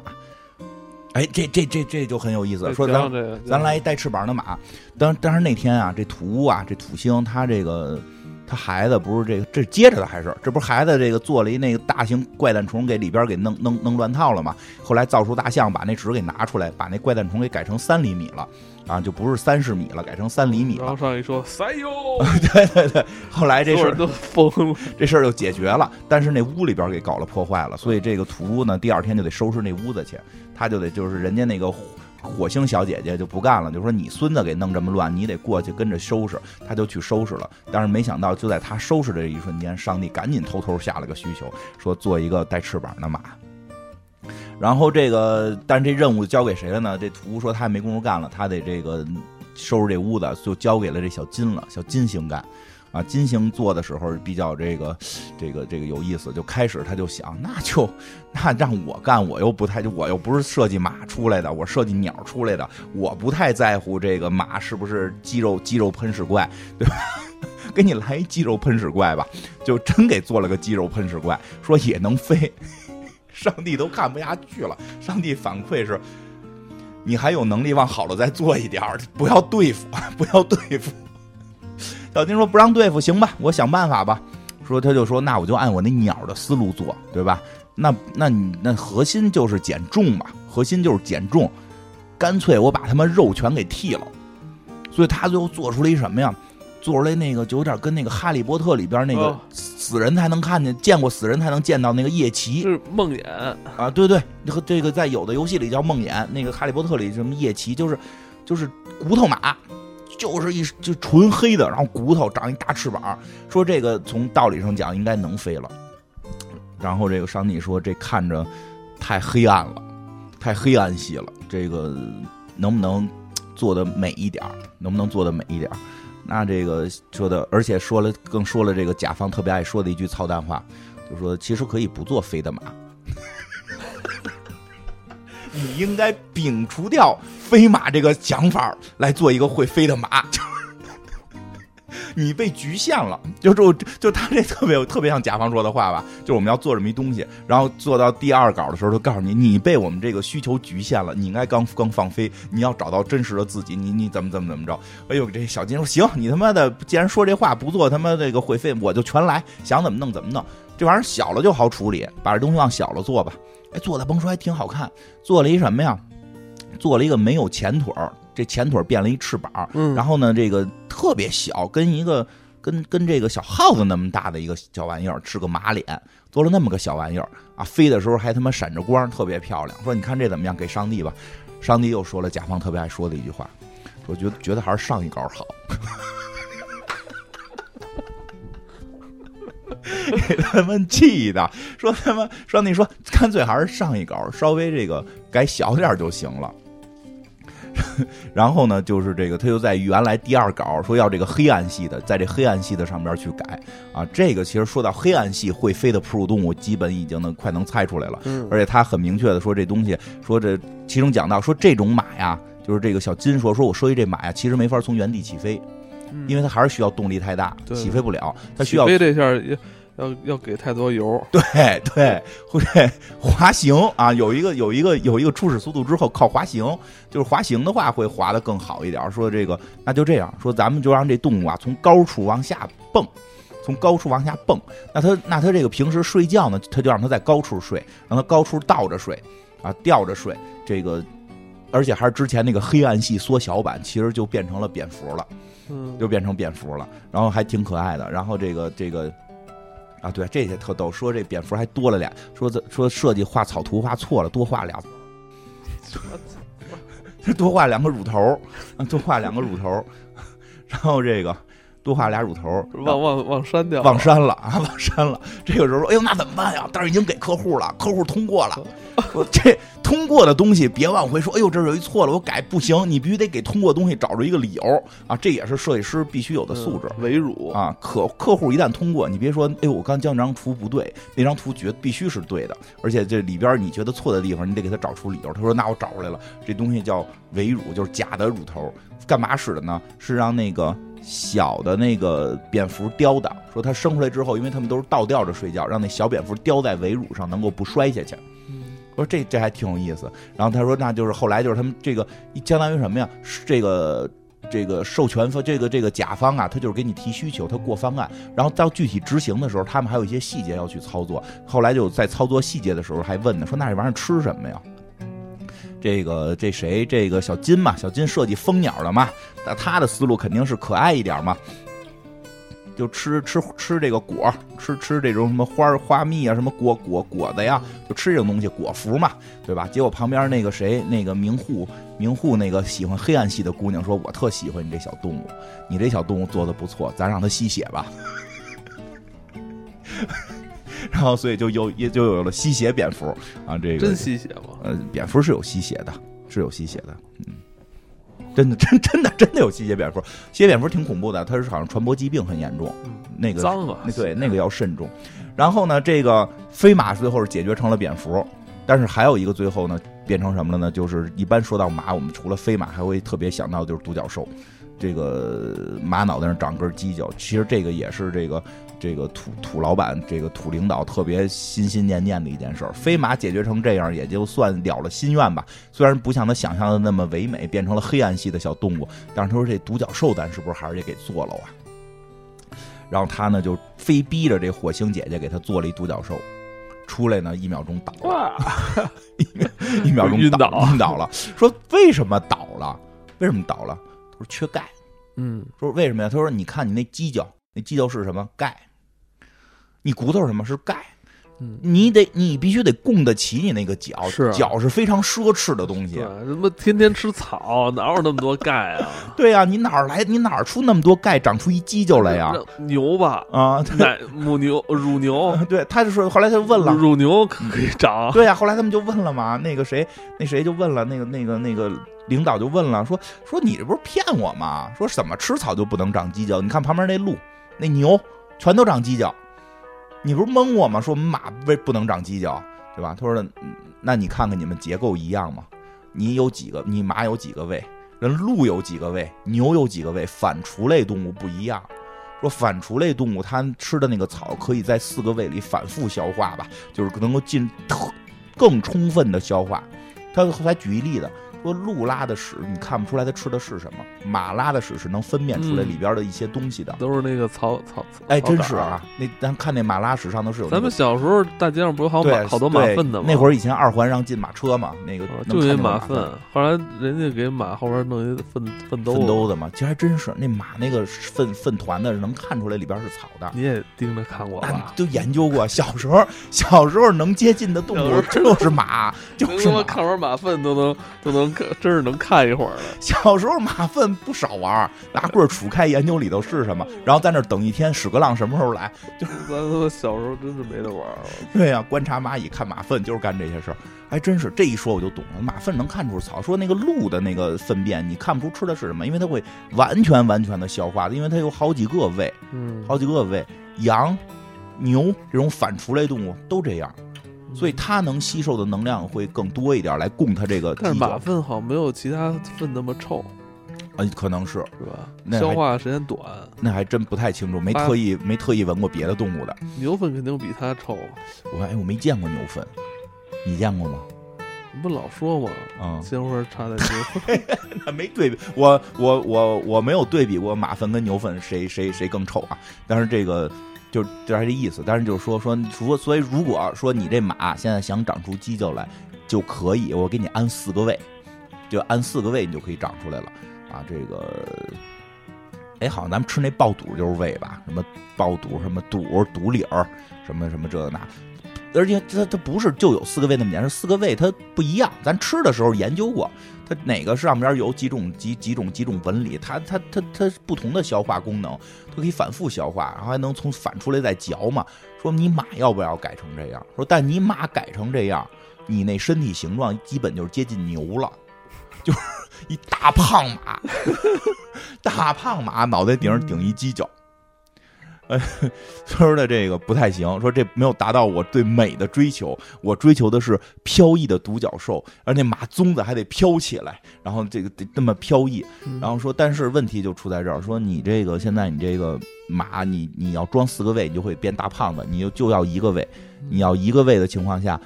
哎，这这这这就很有意思，说咱咱来一带翅膀的马。当当然那天啊，这土屋啊，这土星他这个他孩子不是这个这是接着的还是这不是孩子这个做了一那个大型怪诞虫给里边给弄弄弄乱套了嘛？后来造出大象把那纸给拿出来，把那怪诞虫给改成三厘米了啊，就不是三十米了，改成三厘米了。然后上一说塞哟，对对对，后来这事儿都疯了，这事儿就解决了，但是那屋里边给搞了破坏了，所以这个土屋呢，第二天就得收拾那屋子去，他就得就是人家那个火星小姐姐就不干了，就说你孙子给弄这么乱，你得过去跟着收拾，他就去收拾了。但是没想到，就在他收拾的这一瞬间，上帝赶紧偷偷下了个需求，说做一个带翅膀的马。然后这个，但是这任务交给谁了呢？这图说他也没工夫干了，他得这个收拾这屋子，就交给了这小金了，小金星干。啊，金星做的时候比较这个，这个这个有意思，就开始他就想，那就那让我干，我又不太，我又不是设计马出来的，我设计鸟出来的，我不太在乎这个马是不是肌肉肌肉喷屎怪，对吧？给你来一肌肉喷屎怪吧，就真给做了个肌肉喷屎怪，说也能飞，上帝都看不下去了，上帝反馈是。你还有能力往好了再做一点，不要对付，不要对付。小金说不让对付，行吧，我想办法吧。说他就说那我就按我那鸟的思路做，对吧？那那你那核心就是减重嘛，核心就是减重，干脆我把他们肉全给剃了。所以他最后做出了一什么呀？做出来那个就有点跟那个《哈利波特》里边那个哦死人才能看见，见过死人才能见到那个夜骑是梦魇，啊，对对，和这个在有的游戏里叫梦魇，那个《哈利波特》里什么夜骑，就是就是骨头马，就是一就纯黑的，然后骨头长一大翅膀，说这个从道理上讲应该能飞了。然后这个上帝说这看着太黑暗了，太黑暗系了，这个能不能做的美一点？能不能做的美一点？那这个说的，而且说了更说了这个甲方特别爱说的一句操蛋话，就说其实可以不做飞的马。你应该摒除掉飞马这个想法，来做一个会飞的马。你被局限了。就就就他这特别特别像甲方说的话吧，就是我们要做这么一东西，然后做到第二稿的时候，就告诉你，你被我们这个需求局限了，你应该刚刚放飞，你要找到真实的自己，你你怎么怎么怎么着？哎呦，这小金说行，你他妈的既然说这话不做他妈这个会费，我就全来，想怎么弄怎么弄。这玩意儿小了就好处理，把这东西往小了做吧。哎，做的甭说还挺好看，做了一什么呀？做了一个没有前腿儿，这前腿变了一翅膀，嗯然后呢，这个特别小，跟一个跟跟这个小耗子那么大的一个小玩意儿，是个马脸，做了那么个小玩意儿啊，飞的时候还他妈闪着光，特别漂亮。说你看这怎么样？给上帝吧。上帝又说了甲方特别爱说的一句话，说觉得觉得还是上一稿好。给他们气的，说他们说你说干脆还是上一稿，稍微这个改小点就行了。然后呢，就是这个，他就在原来第二稿说要这个黑暗系的，在这黑暗系的上边去改啊。这个其实说到黑暗系会飞的哺乳动物，基本已经能快能猜出来了。嗯而且他很明确的说，这东西说这其中讲到说这种马呀，就是这个小金说说我说一这马呀，其实没法从原地起飞，因为它还是需要动力太大，对起飞不了，它需要飞这下要要要给太多油，对对，会 滑行啊，有一个有一个有一个初始速度之后靠滑行，就是滑行的话会滑得更好一点。说这个那就这样说，咱们就让这动物啊从高处往下蹦，从高处往下蹦。那它那它这个平时睡觉呢，它就让它在高处睡，让它高处倒着睡啊，吊着睡。这个而且还是之前那个黑暗系缩小版，其实就变成了蝙蝠了。嗯，就变成蝙蝠了，然后还挺可爱的。然后这个这个啊，对，这些特逗，说这蝙蝠还多了俩，说这说设计画草图画错了，多画俩，多画两个乳头，啊多画两个乳头，然后这个多画俩乳头，忘忘忘删掉了，忘删了啊，忘删了。这个时候说，哎呦，那怎么办呀？但是已经给客户了，客户通过了。说这通过的东西别往回说，哎呦，这有一错了，我改不行，你必须得给通过东西找着一个理由啊，这也是设计师必须有的素质。嗯为辱，啊，可客户一旦通过，你别说，哎呦，我刚将那张图不对，那张图觉得必须是对的，而且这里边你觉得错的地方，你得给他找出理由。他说，那我找出来了，这东西叫伪乳，就是假的乳头，干嘛使的呢？是让那个小的那个蝙蝠叼的，说它生出来之后，因为它们都是倒吊着睡觉，让那小蝙蝠叼在尾乳上，能够不摔下去。嗯我说这这还挺有意思。然后他说，那就是后来就是他们这个相当于什么呀？是这个这个授权方这个这个甲方啊，他就是给你提需求，他过方案，然后到具体执行的时候，他们还有一些细节要去操作。后来就在操作细节的时候还问呢，说那这玩意儿吃什么呀？这个这谁这个小金嘛，小金设计蜂鸟的嘛，那他的思路肯定是可爱一点嘛。就吃吃吃这个果，吃吃这种什么花花蜜啊，什么果果果子呀，就吃这种东西，果脯嘛，对吧？结果旁边那个谁，那个明户明户那个喜欢黑暗系的姑娘说：“我特喜欢你这小动物，你这小动物做的不错，咱让它吸血吧。”然后所以就有也就有了吸血蝙蝠啊，这个真吸血吗？呃，蝙蝠是有吸血的，是有吸血的，嗯，真的真真的真的有吸血蝙蝠，吸血蝙蝠挺恐怖的，它是好像传播疾病很严重，嗯那个脏啊那，对那个要慎重。然后呢，这个飞马最后是解决成了蝙蝠，但是还有一个最后呢变成什么了呢？就是一般说到马，我们除了飞马，还会特别想到就是独角兽。这个马脑袋上长根犄角，其实这个也是这个这个土土老板这个土领导特别心心念念的一件事儿。飞马解决成这样，也就算了了心愿吧。虽然不像他想象的那么唯美，变成了黑暗系的小动物，但是他说这独角兽咱是不是还是得给做了啊？然后他呢就非逼着这火星姐姐给他做了一独角兽，出来呢一秒钟倒了，哇，一秒钟晕倒倒晕倒了。说为什么倒了？为什么倒了？他说缺钙。嗯，说为什么呀？他说你看你那犄角，那犄角是什么？钙。你骨头是什么？是钙。嗯你得你必须得供得起你那个脚，是啊脚是非常奢侈的东西对。，什么天天吃草，哪有那么多钙啊？对呀、你哪儿来？你哪儿出那么多钙，长出一犄角来呀？那牛吧，啊，奶母牛、乳牛、对，他就说，后来他就问了，乳牛可可以长，对呀、后来他们就问了嘛，那个谁，那谁就问了，那个那个那个领导就问了，说说你这不是骗我吗？说怎么吃草就不能长犄角？你看旁边那鹿、那牛全都长犄角，你不是蒙我吗？说马为不能长犄角，对吧？他说那你看看你们结构一样吗？你有几个？你马有几个胃？人鹿有几个胃？牛有几个胃？反刍类动物不一样。说反刍类动物它吃的那个草可以在四个胃里反复消化吧，就是能够进更充分的消化。他后来举一例子。说鹿拉的屎，你看不出来它吃的是什么；马拉的屎是能分辨出来里边的一些东西的，都是那个草草。哎，真是啊！那咱看那马拉屎上头是有。咱们小时候大街上不是好马好多马粪的吗？那会儿以前二环让进马车嘛，那个就一马粪。后来人家给马后边弄一粪粪兜粪兜子嘛，其实还真是那马那个粪粪团的能看出来里边是草的。你也盯着看过吧？都研究过。小时候小时候能接近的动物就是马，就是看完马粪都能都能真是能看。一会儿了。小时候马粪不少玩，拿棍儿杵开研究里头是什么，然后在那等一天屎壳郎什么时候来。就是小时候真是没得玩了。对呀，观察蚂蚁看马粪就是干这些事儿，还真是这一说我就懂了。马粪能看出草，说那个鹿的那个粪便你看不出吃的是什么，因为它会完全完全的消化，因为它有好几个胃，嗯，好几个胃。羊、牛这种反刍类动物都这样。所以它能吸收的能量会更多一点，来供它这个。但是马粪好像没有其他粪那么臭，啊，可能是是吧？消化时间短，那还真不太清楚，没特意没特意闻过别的动物的。牛粪肯定比它臭。我哎，我没见过牛粪，你见过吗？你不老说吗？啊，鲜花插在牛粪，那 没对比。我我我我没有对比过马粪跟牛粪谁谁谁更臭啊？但是这个。就就是这意思，但是就是说说说，所以如果说你这马现在想长出犄角来，就可以，我给你安四个胃，就安四个胃，你就可以长出来了啊。这个，哎，好像咱们吃那爆肚就是胃吧？什么爆肚，什么肚肚里儿，什么什么这那，而且它它不是就有四个胃那么简单，四个胃它不一样。咱吃的时候研究过。它哪个上边有几种几几种几种纹理？它它它它不同的消化功能，它可以反复消化，然后还能从反出来再嚼嘛。说你马要不要改成这样？说但你马改成这样，你那身体形状基本就是接近牛了，就是一大胖马，大胖马脑袋顶上顶一犄角。呃，说的这个不太行，说这没有达到我对美的追求，我追求的是飘逸的独角兽，而那马鬃子还得飘起来，然后这个得那么飘逸，然后说，但是问题就出在这儿，说你这个现在你这个马，你你要装四个胃，你就会变大胖子，你就就要一个胃，你要一个胃的情况下，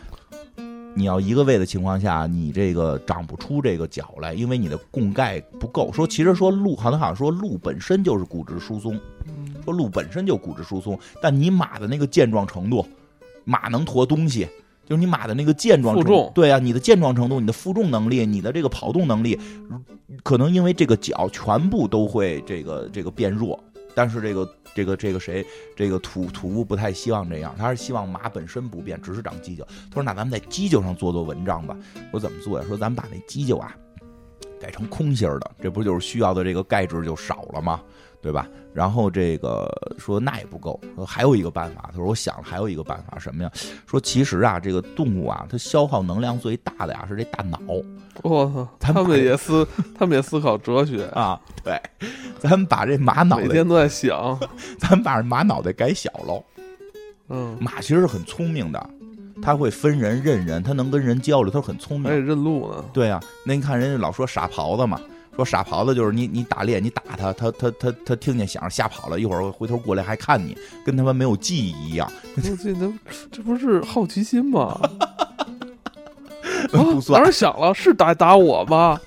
你要一个胃的情况下，你这个长不出这个角来，因为你的供钙不够。说其实说鹿，好像好像说鹿本身就是骨质疏松。说鹿本身就骨质疏松，但你马的那个健壮程度，马能驮东西，就是你马的那个健壮程度，对啊，你的健壮程度，你的负重能力，你的这个跑动能力，可能因为这个脚全部都会这个这个变弱。但是这个这个这个谁，这个土土屋不太希望这样，他是希望马本身不变，只是长犄角。他说：“那咱们在犄角上做做文章吧。”我怎么做呀？说咱们把那犄角啊改成空心儿的，这不就是需要的这个钙质就少了吗？对吧？然后这个说那也不够，说还有一个办法。他说我想了还有一个办法，什么呀？说其实啊，这个动物啊，它消耗能量最大的呀是这大脑。我操，他们也思，他们也思考哲学 啊。对，咱们把这马脑袋每天都在想，咱们把这马脑袋改小喽。嗯，马其实是很聪明的，它会分人认人，它能跟人交流，它很聪明。还认路呢。对啊，那你看人家老说傻狍子嘛。说傻狍子就是你，你打猎，你打它，它它它它听见响吓跑了，一会儿回头过来还看你，跟他们没有记忆一样。这这这不是好奇心吗？不算。哪响了？是打打我吗？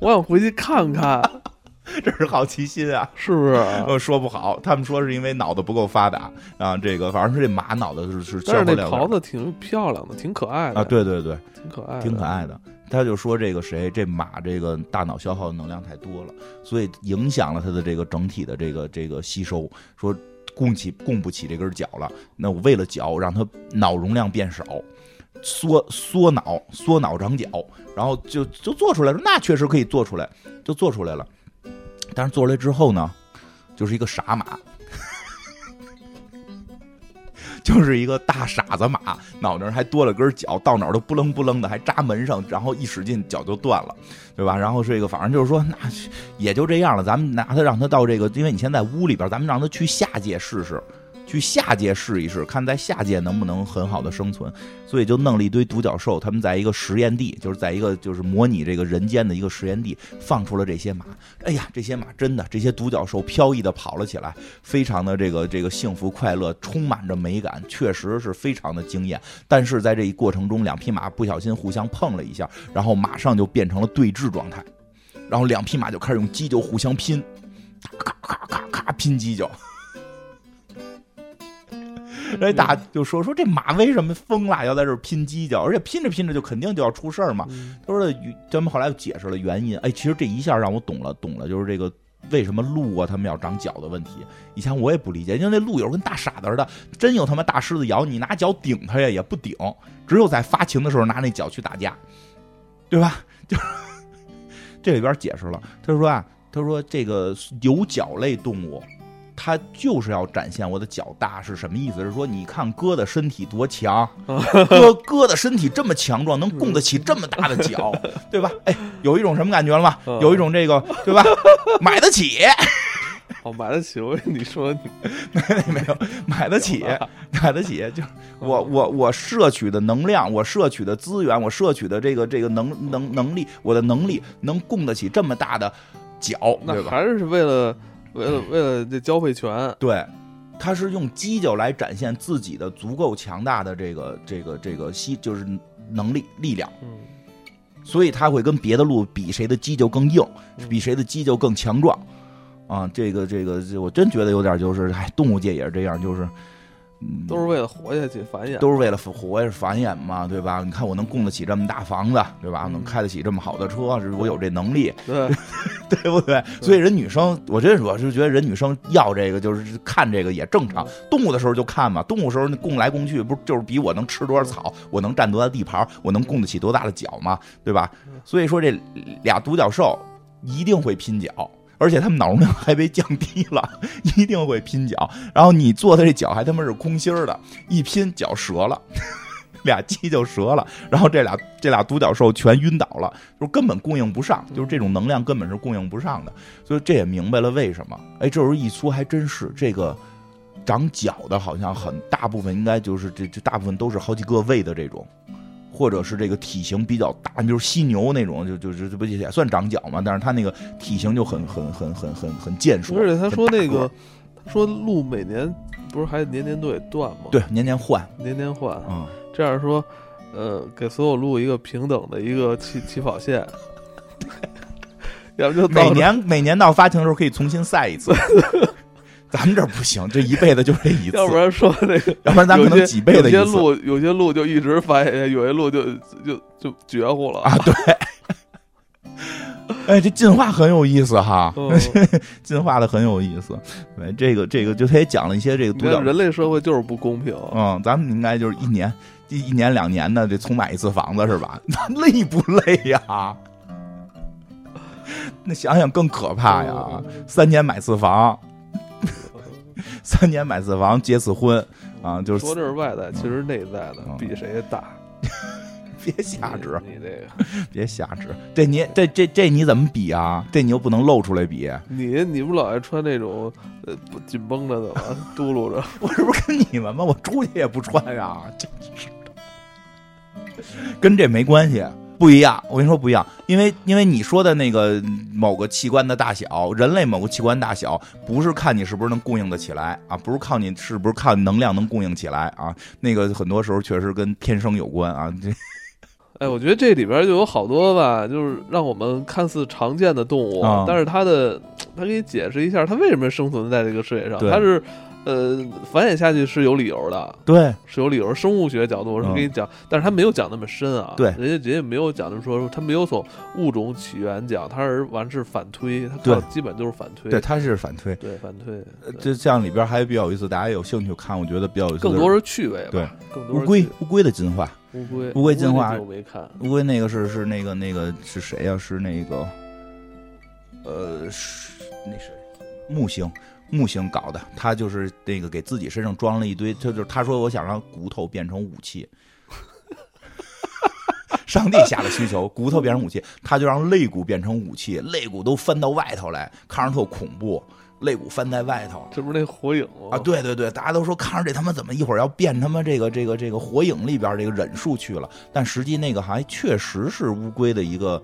我想回去看看。这是好奇心啊，是不是？呃，说不好，他们说是因为脑子不够发达啊。这个反正是这马脑子是是。但是那狍子挺漂亮的，挺可爱的啊。对对对，挺可爱，挺可爱的。他就说这个谁，这马这个大脑消耗的能量太多了，所以影响了他的这个整体的这个这个吸收，说供起供不起这根脚了。那我为了脚，让他脑容量变少，缩缩脑，缩脑长脚，然后就就做出来了。那确实可以做出来，就做出来了。但是做出来之后呢，就是一个傻马。就是一个大傻子马，脑袋上还多了根脚，到哪儿都不楞不楞的，还扎门上，然后一使劲脚就断了，对吧？然后这个反正就是说，那也就这样了。咱们拿他让他到这个，因为你现在屋里边，咱们让他去下界试试，去下界试一试，看在下界能不能很好的生存。所以就弄了一堆独角兽，他们在一个实验地，就是在一个就是模拟这个人间的一个实验地，放出了这些马。哎呀，这些马真的，这些独角兽飘逸的跑了起来，非常的这个这个幸福快乐，充满着美感，确实是非常的惊艳。但是在这一过程中，两匹马不小心互相碰了一下，然后马上就变成了对峙状态，然后两匹马就开始用犄角互相拼，咔咔咔咔拼犄角。人家大就说说这马为什么疯了，要在这儿拼犄角，而且拼着拼着就肯定就要出事儿嘛。他说的，咱们后来解释了原因。哎，其实这一下让我懂了，懂了，就是这个为什么鹿啊他们要长角的问题。以前我也不理解，因为那鹿有跟大傻子似的，真有他妈大狮子咬你，拿脚顶它呀也不顶，只有在发情的时候拿那脚去打架，对吧？就是这里边解释了，他说啊，他说这个有角类动物。他就是要展现我的脚大是什么意思？是说你看哥的身体多强，哥哥的身体这么强壮，能供得起这么大的脚，对吧？哎，有一种什么感觉了吗？有一种这个，对吧？买得起，哦，买得起。我跟你说，没没有买得起，买得起。就我我我摄取的能量，我摄取的资源，我摄取的这个这个能能能力，我的能力能供得起这么大的脚，对吧？还是为了。为了为了这交配权，对，他是用犄角来展现自己的足够强大的这个这个这个吸就是能力力量，嗯，所以他会跟别的鹿比谁的犄角更硬，比谁的犄角更强壮，啊，这个这个我真觉得有点就是，哎，动物界也是这样，就是。都是为了活下去繁衍，都是为了活下去繁衍嘛，对吧？你看我能供得起这么大房子，对吧？能开得起这么好的车，我有这能力，对 对不对？所以人女生，我觉得我是觉得人女生要这个，就是看这个也正常。动物的时候就看嘛，动物时候供来供去，不就是比我能吃多少草，我能占多大地盘，我能供得起多大的脚嘛，对吧？所以说这俩独角兽一定会拼脚。而且他们脑容量还被降低了，一定会拼脚。然后你做的这脚还他妈是空心儿的，一拼脚折了，俩鸡就折了。然后这俩这俩独角兽全晕倒了，就根本供应不上，就是这种能量根本是供应不上的。所以这也明白了为什么。哎，这时候一说还真是，这个长脚的好像很大部分应该就是这这大部分都是好几个位的这种。或者是这个体型比较大，就是犀牛那种，就就就不也算长角嘛？但是它那个体型就很很很很很很健硕。而且他说那个，他说鹿每年不是还年年都得断吗？对，年年换，年年换。嗯，这样说，呃，给所有鹿一个平等的一个起起跑线。要不就每年每年到发情的时候可以重新赛一次。咱们这不行，这一辈子就这一次。要不然说那个，要不然咱可能几辈子一次。有些路，有些路就一直繁衍，有些路就就就绝户了啊！对。哎，这进化很有意思哈，进化的很有意思。对，这个这个就他也讲了一些这个独角。人类社会就是不公平。嗯，咱们应该就是一年一一年两年的得重买一次房子是吧？那累不累呀？那想想更可怕呀！三年买次房。三年买次房，结次婚，啊，就是说这是外在，其实内在的比谁大。别瞎指，你这个别瞎指。这你这这这你怎么比啊？这你又不能露出来比。你你不老爱穿那种呃紧绷着的吗？嘟噜着。我这不是跟你们吗？我出去也不穿呀，真是的。跟这没关系。不一样，我跟你说不一样，因为因为你说的那个某个器官的大小，人类某个器官大小，不是看你是不是能供应得起来啊，不是靠你是不是靠能量能供应起来啊，那个很多时候确实跟天生有关啊。这，哎，我觉得这里边就有好多吧，就是让我们看似常见的动物，但是它的，它给你解释一下，它为什么生存在这个世界上，它是。呃，繁衍下去是有理由的，对，是有理由。生物学角度我是给你讲，但是他没有讲那么深啊。对，人家人家没有讲，就是说他没有从物种起源讲，他是完是反推，他靠基本就是反推。对，他是反推，对反推。这像里边还比较有意思，大家有兴趣看，我觉得比较有意思。更多是趣味，对，更多乌龟乌龟的进化，乌龟乌龟进化我没看。乌龟那个是是那个那个是谁呀？是那个呃，是那谁木星。木星搞的，他就是那个给自己身上装了一堆，他就是他说我想让骨头变成武器，上帝下的需求，骨头变成武器，他就让肋骨变成武器，肋骨都翻到外头来，看着特恐怖，肋骨翻在外头。这不是那火影吗？啊，对对对，大家都说看着这他妈怎么一会儿要变他妈这个这个这个火影里边这个忍术去了，但实际那个还确实是乌龟的一个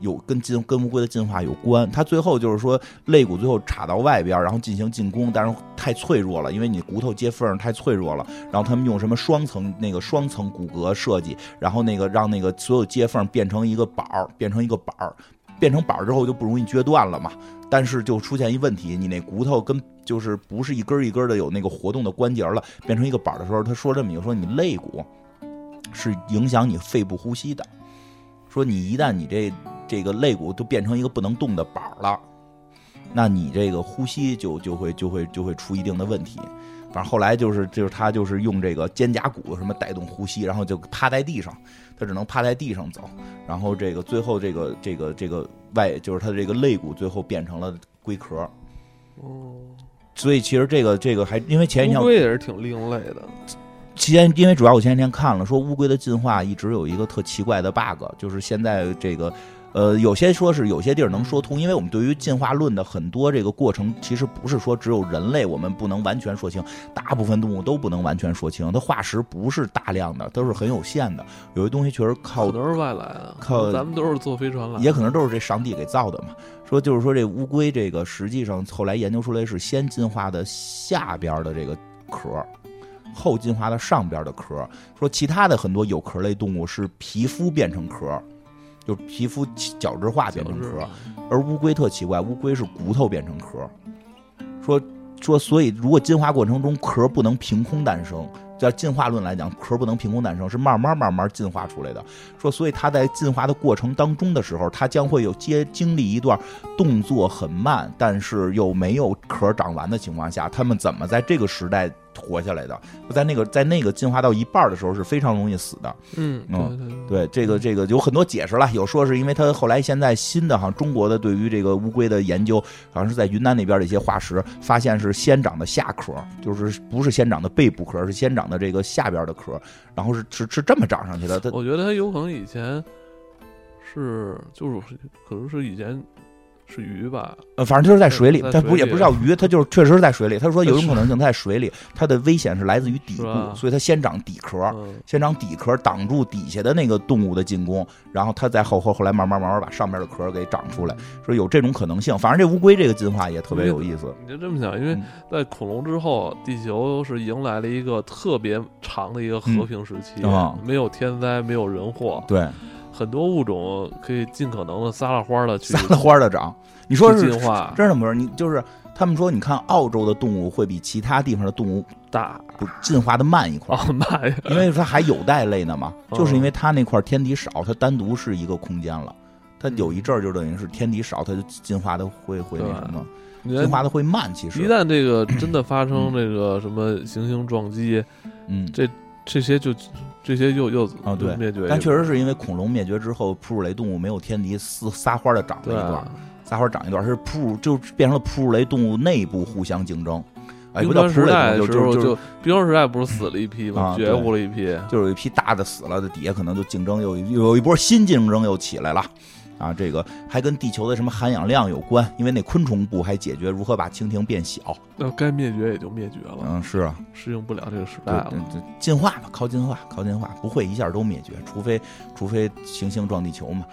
有跟进跟乌龟的进化有关。它最后就是说肋骨最后插到外边，然后进行进攻，但是太脆弱了，因为你骨头接缝太脆弱了。然后他们用什么双层那个双层骨骼设计，然后那个让那个所有接缝变成一个板儿，变成一个板儿，变成板儿之后就不容易撅断了嘛。但是就出现一问题，你那骨头跟就是不是一根一根的有那个活动的关节了，变成一个板儿的时候，他说这么一个说你肋骨是影响你肺部呼吸的，说你一旦你这这个肋骨都变成一个不能动的板了，那你这个呼吸就就会就会就会出一定的问题。反正后来就是就是他就是用这个肩胛骨什么带动呼吸，然后就趴在地上，他只能趴在地上走，然后这个最后这个这个这个。外就是他的这个肋骨最后变成了龟壳，哦，所以其实这个这个还因为前一天乌龟也是挺另类的。前因为主要我前几天看了，说乌龟的进化一直有一个特奇怪的 bug，就是现在这个。呃，有些说是有些地儿能说通，因为我们对于进化论的很多这个过程，其实不是说只有人类我们不能完全说清，大部分动物都不能完全说清。它化石不是大量的，都是很有限的。有些东西确实靠都是外来的，靠咱们都是坐飞船来，也可能都是这上帝给造的嘛。说就是说这乌龟这个实际上后来研究出来是先进化的下边的这个壳，后进化的上边的壳。说其他的很多有壳类动物是皮肤变成壳。就皮肤角质化变成壳，而乌龟特奇怪，乌龟是骨头变成壳。说说，所以如果进化过程中壳不能凭空诞生，在进化论来讲，壳不能凭空诞生，是慢慢慢慢进化出来的。说，所以它在进化的过程当中的时候，它将会有接经历一段动作很慢，但是又没有壳长完的情况下，它们怎么在这个时代？活下来的，在那个在那个进化到一半的时候是非常容易死的。嗯嗯，对，这个这个有很多解释了，有说是因为它后来现在新的哈中国的对于这个乌龟的研究，好像是在云南那边的一些化石发现是先长的下壳，就是不是先长的背部壳，是先长的这个下边的壳，然后是是是这么长上去的。它我觉得它有可能以前是就是可能是以前。是鱼吧？呃，反正就是在水里，它不也不是叫鱼，它就是确实是在水里。他说有一种可能性它在水里，它的危险是来自于底部，所以它先长底壳，先长底壳挡住底下的那个动物的进攻，然后它再后后后来慢慢慢慢把上面的壳给长出来。说有这种可能性，反正这乌龟这个进化也特别有意思。你就这么想，因为在恐龙之后，地球是迎来了一个特别长的一个和平时期，没有天灾，没有人祸。对。很多物种可以尽可能的撒了欢的去撒了欢的长，你说是进化，真是不是？你就是他们说，你看澳洲的动物会比其他地方的动物大，不进化的慢一块儿，慢，因为它还有袋类呢嘛，就是因为它那块天敌少，它单独是一个空间了，它有一阵儿就等于是天敌少，它就进化的会会那什么，进化的会慢。其实。一旦这个 真的发生这个什么行星撞击，嗯，这。这些就这些又又啊对灭绝，但确实是因为恐龙灭绝之后，哺乳类动物没有天敌，撒撒欢的长了一段，撒欢长一段是哺乳就变成了哺乳类动物内部互相竞争。冰川时代就就就冰川时代不是死了一批吗？绝户了一批，就有一批大的死了，的底下可能就竞争又有一波新竞争又起来了。啊，这个还跟地球的什么含氧量有关，因为那昆虫部还解决如何把蜻蜓变小。那该灭绝也就灭绝了。嗯，是啊，适应不了这个时代了。进化吧，靠进化，靠进化，不会一下都灭绝，除非除非行星撞地球嘛。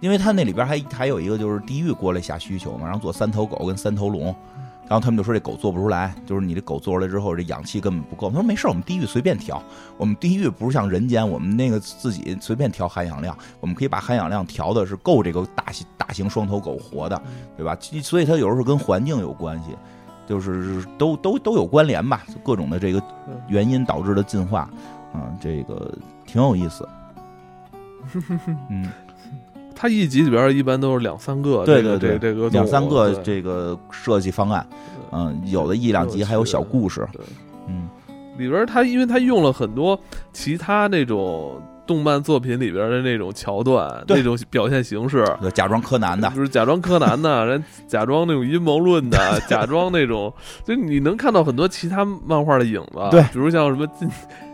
因为它那里边还还有一个就是地狱过来下需求嘛，然后做三头狗跟三头龙。然后他们就说这狗做不出来，就是你这狗做出来之后，这氧气根本不够。他说没事，我们地狱随便调，我们地狱不是像人间，我们那个自己随便调含氧量，我们可以把含氧量调的是够这个大型大型双头狗活的，对吧？所以它有时候跟环境有关系，就是都都都有关联吧，各种的这个原因导致的进化，嗯，这个挺有意思，嗯。它一集里边一般都是两三个，对对对，这个两三个这个设计方案，嗯，有的一两集还有小故事，嗯，里边它因为它用了很多其他那种动漫作品里边的那种桥段，那种表现形式，假装柯南的，就是假装柯南的，人假装那种阴谋论的，假装那种，就你能看到很多其他漫画的影子，对，比如像什么进，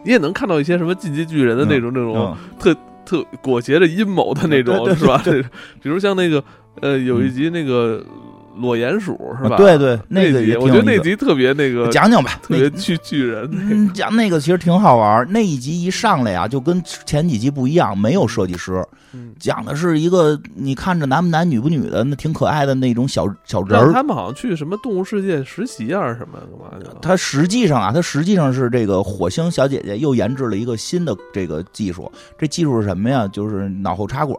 你也能看到一些什么进击巨人的那种那种特。特裹挟着阴谋的那种是吧？比如像那个呃，有一集那个裸鼹鼠是吧？对对，那个也我觉得那集特别那个，讲讲吧，特别巨巨人。嗯，讲那个其实挺好玩。那一集一上来啊，就跟前几集不一样，没有设计师，讲的是一个你看着男不男女不女的，那挺可爱的那种小小人儿。他们好像去什么动物世界实习啊，什么干嘛的？他实际上啊，他实际上是这个火星小姐姐又研制了一个新的这个技术。这技术是什么呀？就是脑后插管，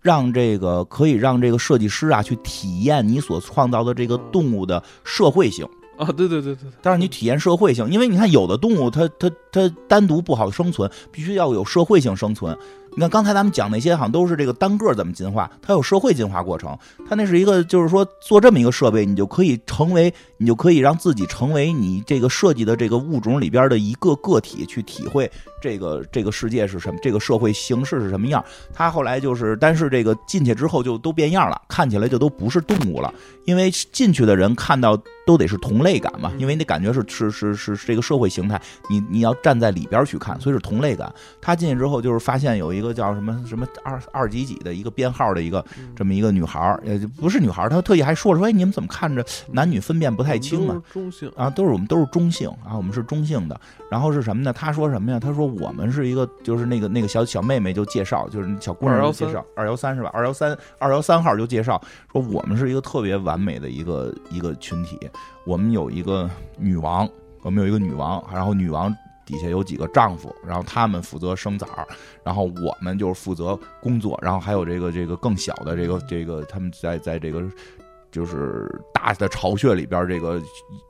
让这个可以让这个设计师啊去体验你所创造的这个动物的社会性啊！对对对对，但是你体验社会性，因为你看有的动物它它它单独不好生存，必须要有社会性生存。你看刚才咱们讲那些好像都是这个单个怎么进化，它有社会进化过程。它那是一个就是说做这么一个设备，你就可以成为你就可以让自己成为你这个设计的这个物种里边的一个个体，去体会这个这个世界是什么，这个社会形式是什么样。他后来就是，但是这个进去之后就都变样了，看起来就都不是动物了，因为进去的人看到都得是同类感嘛，因为那感觉是是是是这个社会形态，你你要站在里边去看，所以是同类感。他进去之后就是发现有一个。叫什么什么二二几几的一个编号的一个这么一个女孩儿，呃，不是女孩儿，她特意还说了说，哎，你们怎么看着男女分辨不太清啊？中性啊，都是我们都是中性啊，我们是中性的。然后是什么呢？他说什么呀？他说我们是一个，就是那个那个小小妹妹就介绍，就是小姑娘介绍二幺三是吧？二幺三二幺三号就介绍说我们是一个特别完美的一个一个群体，我们有一个女王，我们有一个女王，然后女王。底下有几个丈夫，然后他们负责生崽儿，然后我们就是负责工作，然后还有这个这个更小的这个这个他们在在这个就是大的巢穴里边这个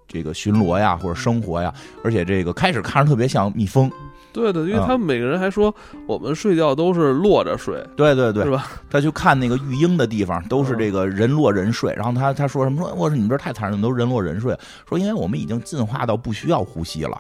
这个巡逻呀或者生活呀，而且这个开始看着特别像蜜蜂，对的，因为他们每个人还说我们睡觉都是落着睡，对对对，是吧？他去看那个育婴的地方都是这个人落人睡，然后他他说什么说我说你们这太残忍，都人落人睡，说因为我们已经进化到不需要呼吸了。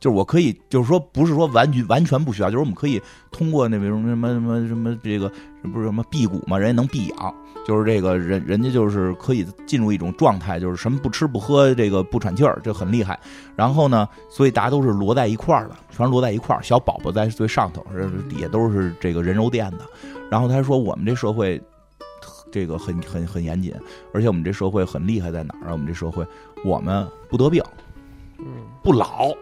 就是我可以，就是说不是说完全完全不需要，就是我们可以通过那比如什么什么什么这个不是什么辟谷嘛，人家能辟养，就是这个人人家就是可以进入一种状态，就是什么不吃不喝，这个不喘气儿，这很厉害。然后呢，所以大家都是摞在一块儿的，全摞在一块儿，小宝宝在最上头，底下都是这个人肉垫的。然后他说我们这社会这个很很很严谨，而且我们这社会很厉害在哪儿啊？我们这社会我们不得病，不老。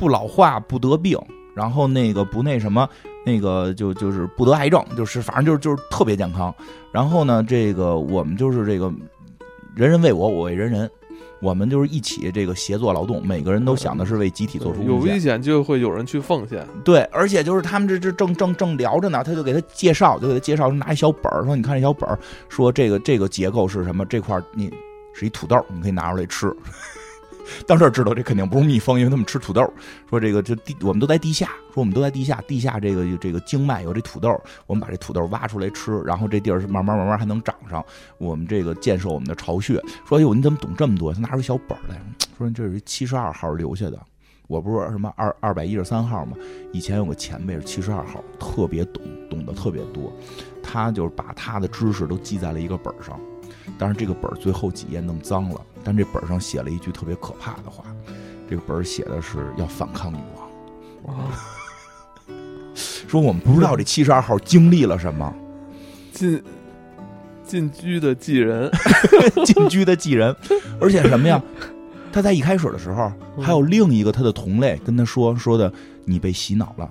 不老化，不得病，然后那个不那什么，那个就就是不得癌症，就是反正就是就是特别健康。然后呢，这个我们就是这个人人为我，我为人人，我们就是一起这个协作劳动，每个人都想的是为集体做出贡献。有危险就会有人去奉献。对，而且就是他们这这正正正聊着呢，他就给他介绍，就给他介绍，拿一小本儿说：“你看这小本儿，说这个这个结构是什么？这块你是一土豆，你可以拿出来吃。”到这儿知道这肯定不是蜜蜂，因为他们吃土豆。说这个这地，我们都在地下。说我们都在地下，地下这个这个经脉有这土豆，我们把这土豆挖出来吃，然后这地儿是慢慢慢慢还能长上。我们这个建设我们的巢穴。说哎呦，你怎么懂这么多？他拿出小本来，说这是七十二号留下的。我不是什么二二百一十三号吗？以前有个前辈是七十二号，特别懂，懂得特别多。他就是把他的知识都记在了一个本上。但是这个本儿最后几页弄脏了，但这本上写了一句特别可怕的话，这个本儿写的是要反抗女王。说我们不知道这七十二号经历了什么，进进居的寄人，进居的寄人，而且什么呀？他在一开始的时候还有另一个他的同类跟他说说的，你被洗脑了，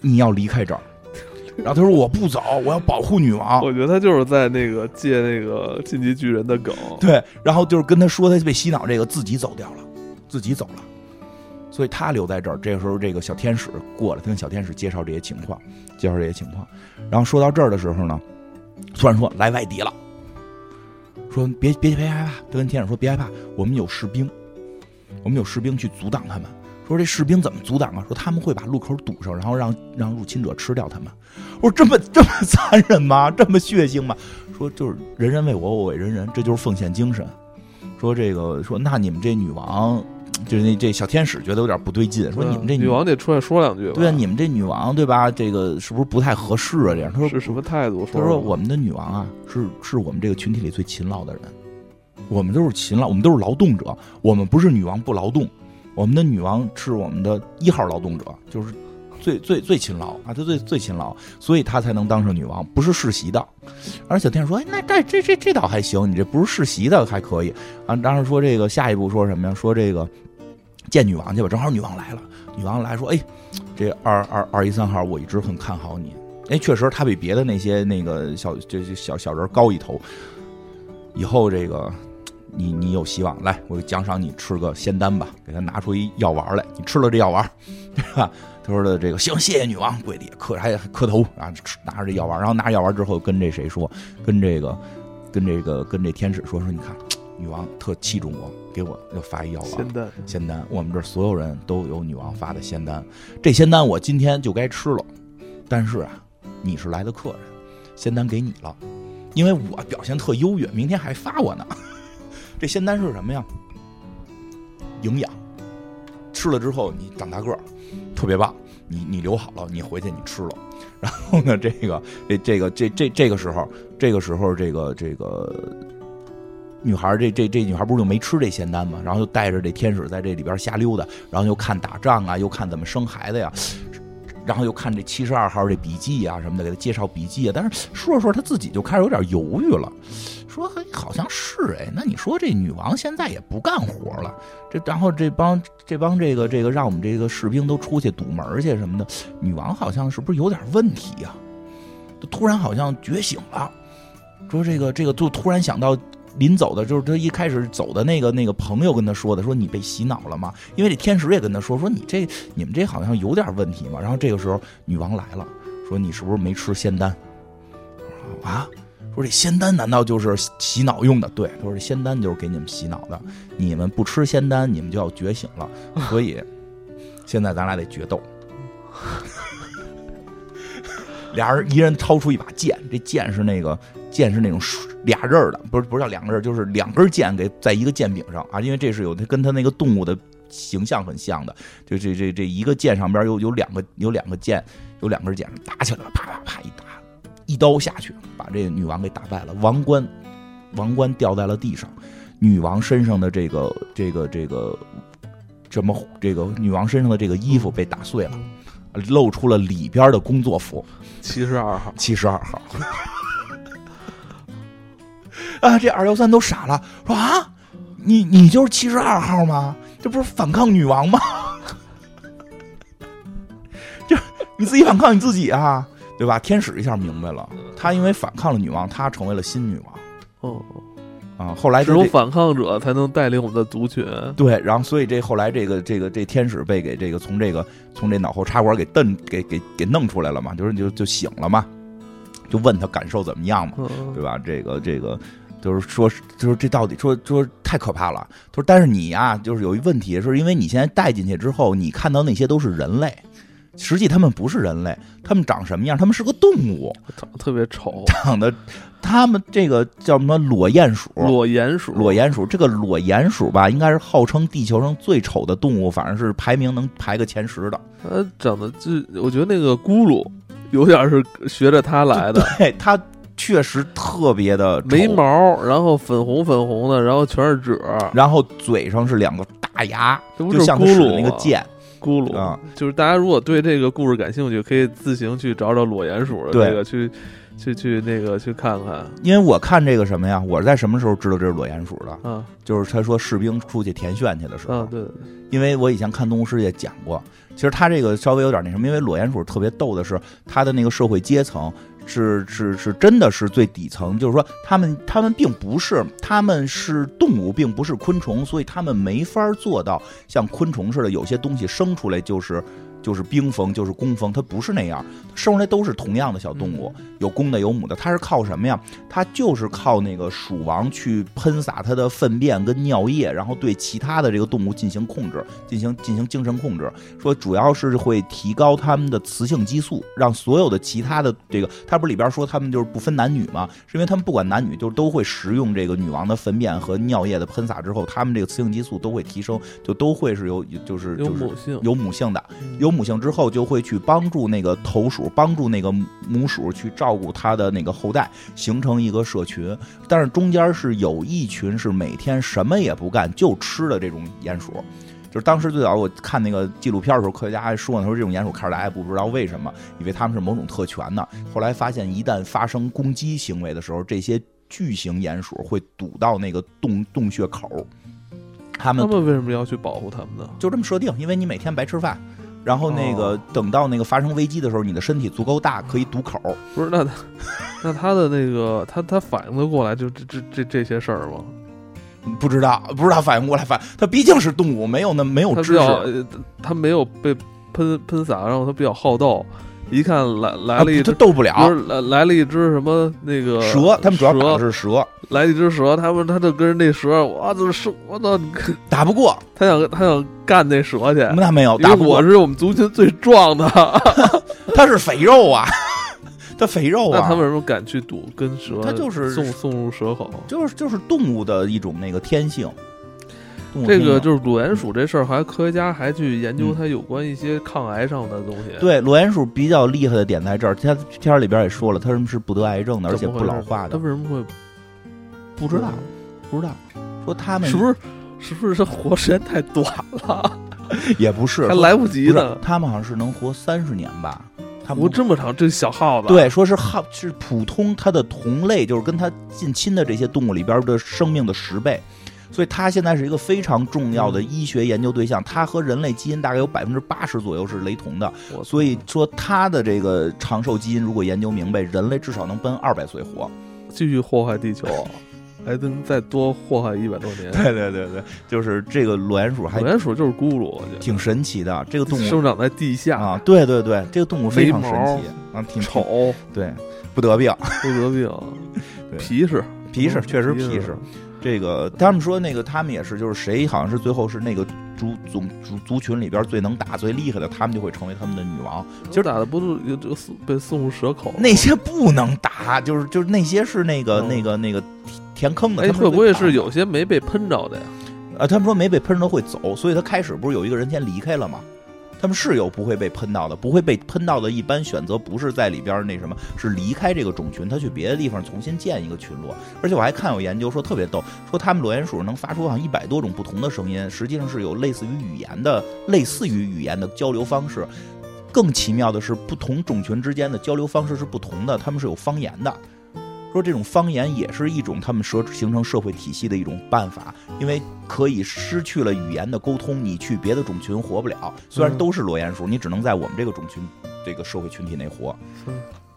你要离开这儿。然后他说：“我不走，我要保护女王。”我觉得他就是在那个借那个进击巨人的梗。对，然后就是跟他说他被洗脑，这个自己走掉了，自己走了，所以他留在这儿。这个时候，这个小天使过来，他跟小天使介绍这些情况，介绍这些情况。然后说到这儿的时候呢，突然说来外敌了，说别别别害怕，他跟天使说别害怕，我们有士兵，我们有士兵去阻挡他们。说这士兵怎么阻挡啊？说他们会把路口堵上，然后让让入侵者吃掉他们。我说这么这么残忍吗？这么血腥吗？说就是人人为我，我为人人，这就是奉献精神。说这个说那你们这女王，就是那这小天使觉得有点不对劲。说你们这女王得出来说两句。对啊，你们这女王对吧？这个是不是不太合适啊？这样他说是什么态度？他说我们的女王啊，是是我们这个群体里最勤劳的人。我们都是勤劳，我们都是劳动者。我们不是女王不劳动。我们的女王是我们的一号劳动者，就是最最最勤劳啊，他最最勤劳，所以他才能当上女王，不是世袭的。而小天说：“哎，那这这这这倒还行，你这不是世袭的还可以啊。”当时说这个下一步说什么呀？说这个见女王去吧，正好女王来了。女王来说：“哎，这二二二一三号，我一直很看好你。哎，确实他比别的那些那个小这小小人高一头。以后这个。”你你有希望，来，我就奖赏你吃个仙丹吧。给他拿出一药丸来，你吃了这药丸，对吧？他说的这个行，谢谢女王，跪地磕还磕头啊，拿着这药丸，然后拿着药丸之后跟这谁说，跟这个跟这个跟这天使说说，你看，女王特器重我，给我要发一药丸，仙丹，仙丹，我们这所有人都有女王发的仙丹，这仙丹我今天就该吃了，但是啊，你是来的客人，仙丹给你了，因为我表现特优越，明天还发我呢。这仙丹是什么呀？营养，吃了之后你长大个儿，特别棒。你你留好了，你回去你吃了。然后呢，这个这这个这这这个时候，这个时候这个这个女孩这这这女孩不是就没吃这仙丹吗？然后就带着这天使在这里边瞎溜达，然后又看打仗啊，又看怎么生孩子呀，然后又看这七十二号这笔记啊什么的，给他介绍笔记啊。但是说着说着，他自己就开始有点犹豫了。说好像是哎，那你说这女王现在也不干活了，这然后这帮这帮这个这个让我们这个士兵都出去堵门去什么的，女王好像是不是有点问题呀？突然好像觉醒了，说这个这个就突然想到临走的，就是他一开始走的那个那个朋友跟他说的，说你被洗脑了吗？因为这天使也跟他说，说你这你们这好像有点问题嘛。然后这个时候女王来了，说你是不是没吃仙丹？啊？说这仙丹难道就是洗脑用的？对，他说这仙丹就是给你们洗脑的。你们不吃仙丹，你们就要觉醒了。所以现在咱俩得决斗。俩人一人掏出一把剑，这剑是那个剑是那种俩刃的，不是不是叫两个刃，就是两根剑给在一个剑柄上啊。因为这是有它跟它那个动物的形象很像的，就这这这一个剑上边有有两个有两个剑，有两根剑打起来了，啪啪啪一打。一刀下去，把这个女王给打败了。王冠，王冠掉在了地上。女王身上的这个、这个、这个，什么？这个女王身上的这个衣服被打碎了，露出了里边的工作服。七十二号，七十二号。啊！这二幺三都傻了，说啊，你你就是七十二号吗？这不是反抗女王吗？就你自己反抗你自己啊！对吧？天使一下明白了，他因为反抗了女王，他成为了新女王。哦，啊，后来只有反抗者才能带领我们的族群。对，然后所以这后来这个这个这天使被给这个从这个从这脑后插管给蹬给给给弄出来了嘛，就是就就醒了嘛，就问他感受怎么样嘛，对吧？这个这个就是说就是这到底说说太可怕了。他说但是你呀，就是有一问题，是因为你现在带进去之后，你看到那些都是人类。实际他们不是人类，他们长什么样？他们是个动物，长得特别丑，长得，他们这个叫什么裸鼹鼠？裸鼹鼠，裸鼹鼠。这个裸鼹鼠吧，应该是号称地球上最丑的动物，反正是排名能排个前十的。它长得就，我觉得那个咕噜有点是学着他来的。对，它确实特别的没毛，然后粉红粉红的，然后全是褶，然后嘴上是两个大牙，就像咕噜那个剑。咕噜啊，就是大家如果对这个故事感兴趣，可以自行去找找裸鼹鼠的这个去，去去那个去看看。因为我看这个什么呀，我是在什么时候知道这是裸鼹鼠的？嗯，就是他说士兵出去填炫去的时候。啊，对。因为我以前看《动物世界》讲过，其实他这个稍微有点那什么，因为裸鼹鼠特别逗的是，他的那个社会阶层。是是是，真的是最底层，就是说，他们他们并不是，他们是动物，并不是昆虫，所以他们没法做到像昆虫似的，有些东西生出来就是。就是冰封，就是工蜂，它不是那样，生出来都是同样的小动物，有公的有母的。它是靠什么呀？它就是靠那个鼠王去喷洒它的粪便跟尿液，然后对其他的这个动物进行控制，进行进行精神控制。说主要是会提高它们的雌性激素，让所有的其他的这个，它不是里边说它们就是不分男女吗？是因为它们不管男女，就都会食用这个女王的粪便和尿液的喷洒之后，它们这个雌性激素都会提升，就都会是有就是有母性有母性的有。母性之后就会去帮助那个头鼠，帮助那个母鼠去照顾它的那个后代，形成一个社群。但是中间是有一群是每天什么也不干就吃的这种鼹鼠，就是当时最早我看那个纪录片的时候，科学家还说呢，说这种鼹鼠看着大家也不知道为什么，以为他们是某种特权呢。后来发现，一旦发生攻击行为的时候，这些巨型鼹鼠会堵到那个洞洞穴口。他们他们为什么要去保护他们呢？就这么设定，因为你每天白吃饭，然后那个哦等到那个发生危机的时候，你的身体足够大，可以堵口。不是，那他那他的那个他他反应得过来就这这这这些事儿吗？不知道，不知道反应过来，反他毕竟是动物，没有那没有知识。他没有被喷喷洒，然后他比较好斗，一看来来了一只。不斗不了是来来了一只什么那个蛇，他们主要打的是蛇，来一只蛇，他们他就跟着那蛇，哇，这是我操！打不过，他想他想干那蛇去，那没有打不过我，是我们族群最壮的，他是肥肉啊，它肥肉啊。那他为什么敢去赌跟蛇？它就是送送入蛇口。就是就是动物的一种那个天性。动物这个就是裸鼹鼠这事儿，还科学家还去研究嗯它有关一些抗癌上的东西。，对裸鼹鼠比较厉害的点在这儿，它片儿里边也说了，它是不得癌症的，而且不老化的它。为什么会？不知道，不知道，说他们是不是？是不是它活时间太短了，也不是，还来不及呢？他们好像是能活三十年吧？他们活这么长，这小耗子。，对，说是耗是普通它的同类，就是跟它近亲的这些动物里边的生命的十倍，所以它现在是一个非常重要的医学研究对象。它和人类基因大概有百分之八十左右是雷同的，所以说它的这个长寿基因如果研究明白，人类至少能奔二百岁活。继续祸害地球，还能再多祸害一百多年。对对对对，就是这个裸鼹鼠还裸鼹鼠就是咕噜，我觉得。挺神奇的，这个动物。生长在地下，啊，对对对，这个动物非常神奇啊，挺挺丑对，不得病，不得病。对，皮实。皮实确实皮皮实。这个他们说那个他们也是，就是谁好像是最后是那个族总族族群里边最能打最厉害的，他们就会成为他们的女王。其实打的不是有这个送被送入蛇口那些不能打，就是就是那些是那个、嗯那个那个填坑的。哎，会不会是有些没被喷着的呀？啊？他们说没被喷着会走，所以他开始不是有一个人先离开了吗？他们是有不会被喷到的，不会被喷到的，一般选择不是在里边那什么，是离开这个种群，他去别的地方重新建一个群落。而且我还看有研究说特别逗，说他们裸鼹鼠能发出好像一百多种不同的声音，实际上是有类似于语言的、类似于语言的交流方式。更奇妙的是，不同种群之间的交流方式是不同的，他们是有方言的。说这种方言也是一种他们社形成社会体系的一种办法，因为可以失去了语言的沟通，你去别的种群活不了。虽然嗯都是裸鼹鼠，你只能在我们这个种群这个社会群体内活。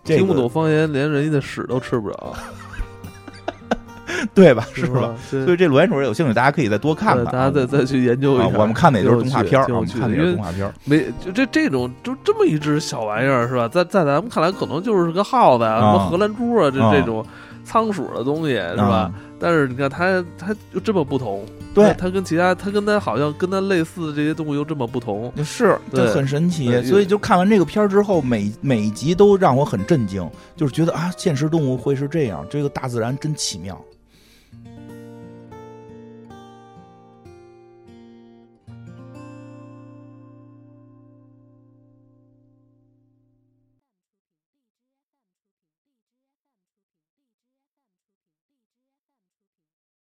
听不懂方言，连人家的屎都吃不着，对吧？是吧所以这裸鼹鼠有兴趣，大家可以再多看看大家再再去研究一啊，下。我们看的也都是动画片儿，我们看的也是动画片儿。没就这这种就这么一只小玩意儿是吧？在在咱们看来可能就是个耗子啊，什么荷兰猪啊，这啊这种仓鼠的东西是吧？啊但是你看它它就这么不同，对它它跟其他它跟它好像跟它类似的这些动物又这么不同。是，对这很神奇。所以就看完这个片儿之后，每每一集都让我很震惊，就是觉得啊，现实动物会是这样，这个大自然真奇妙。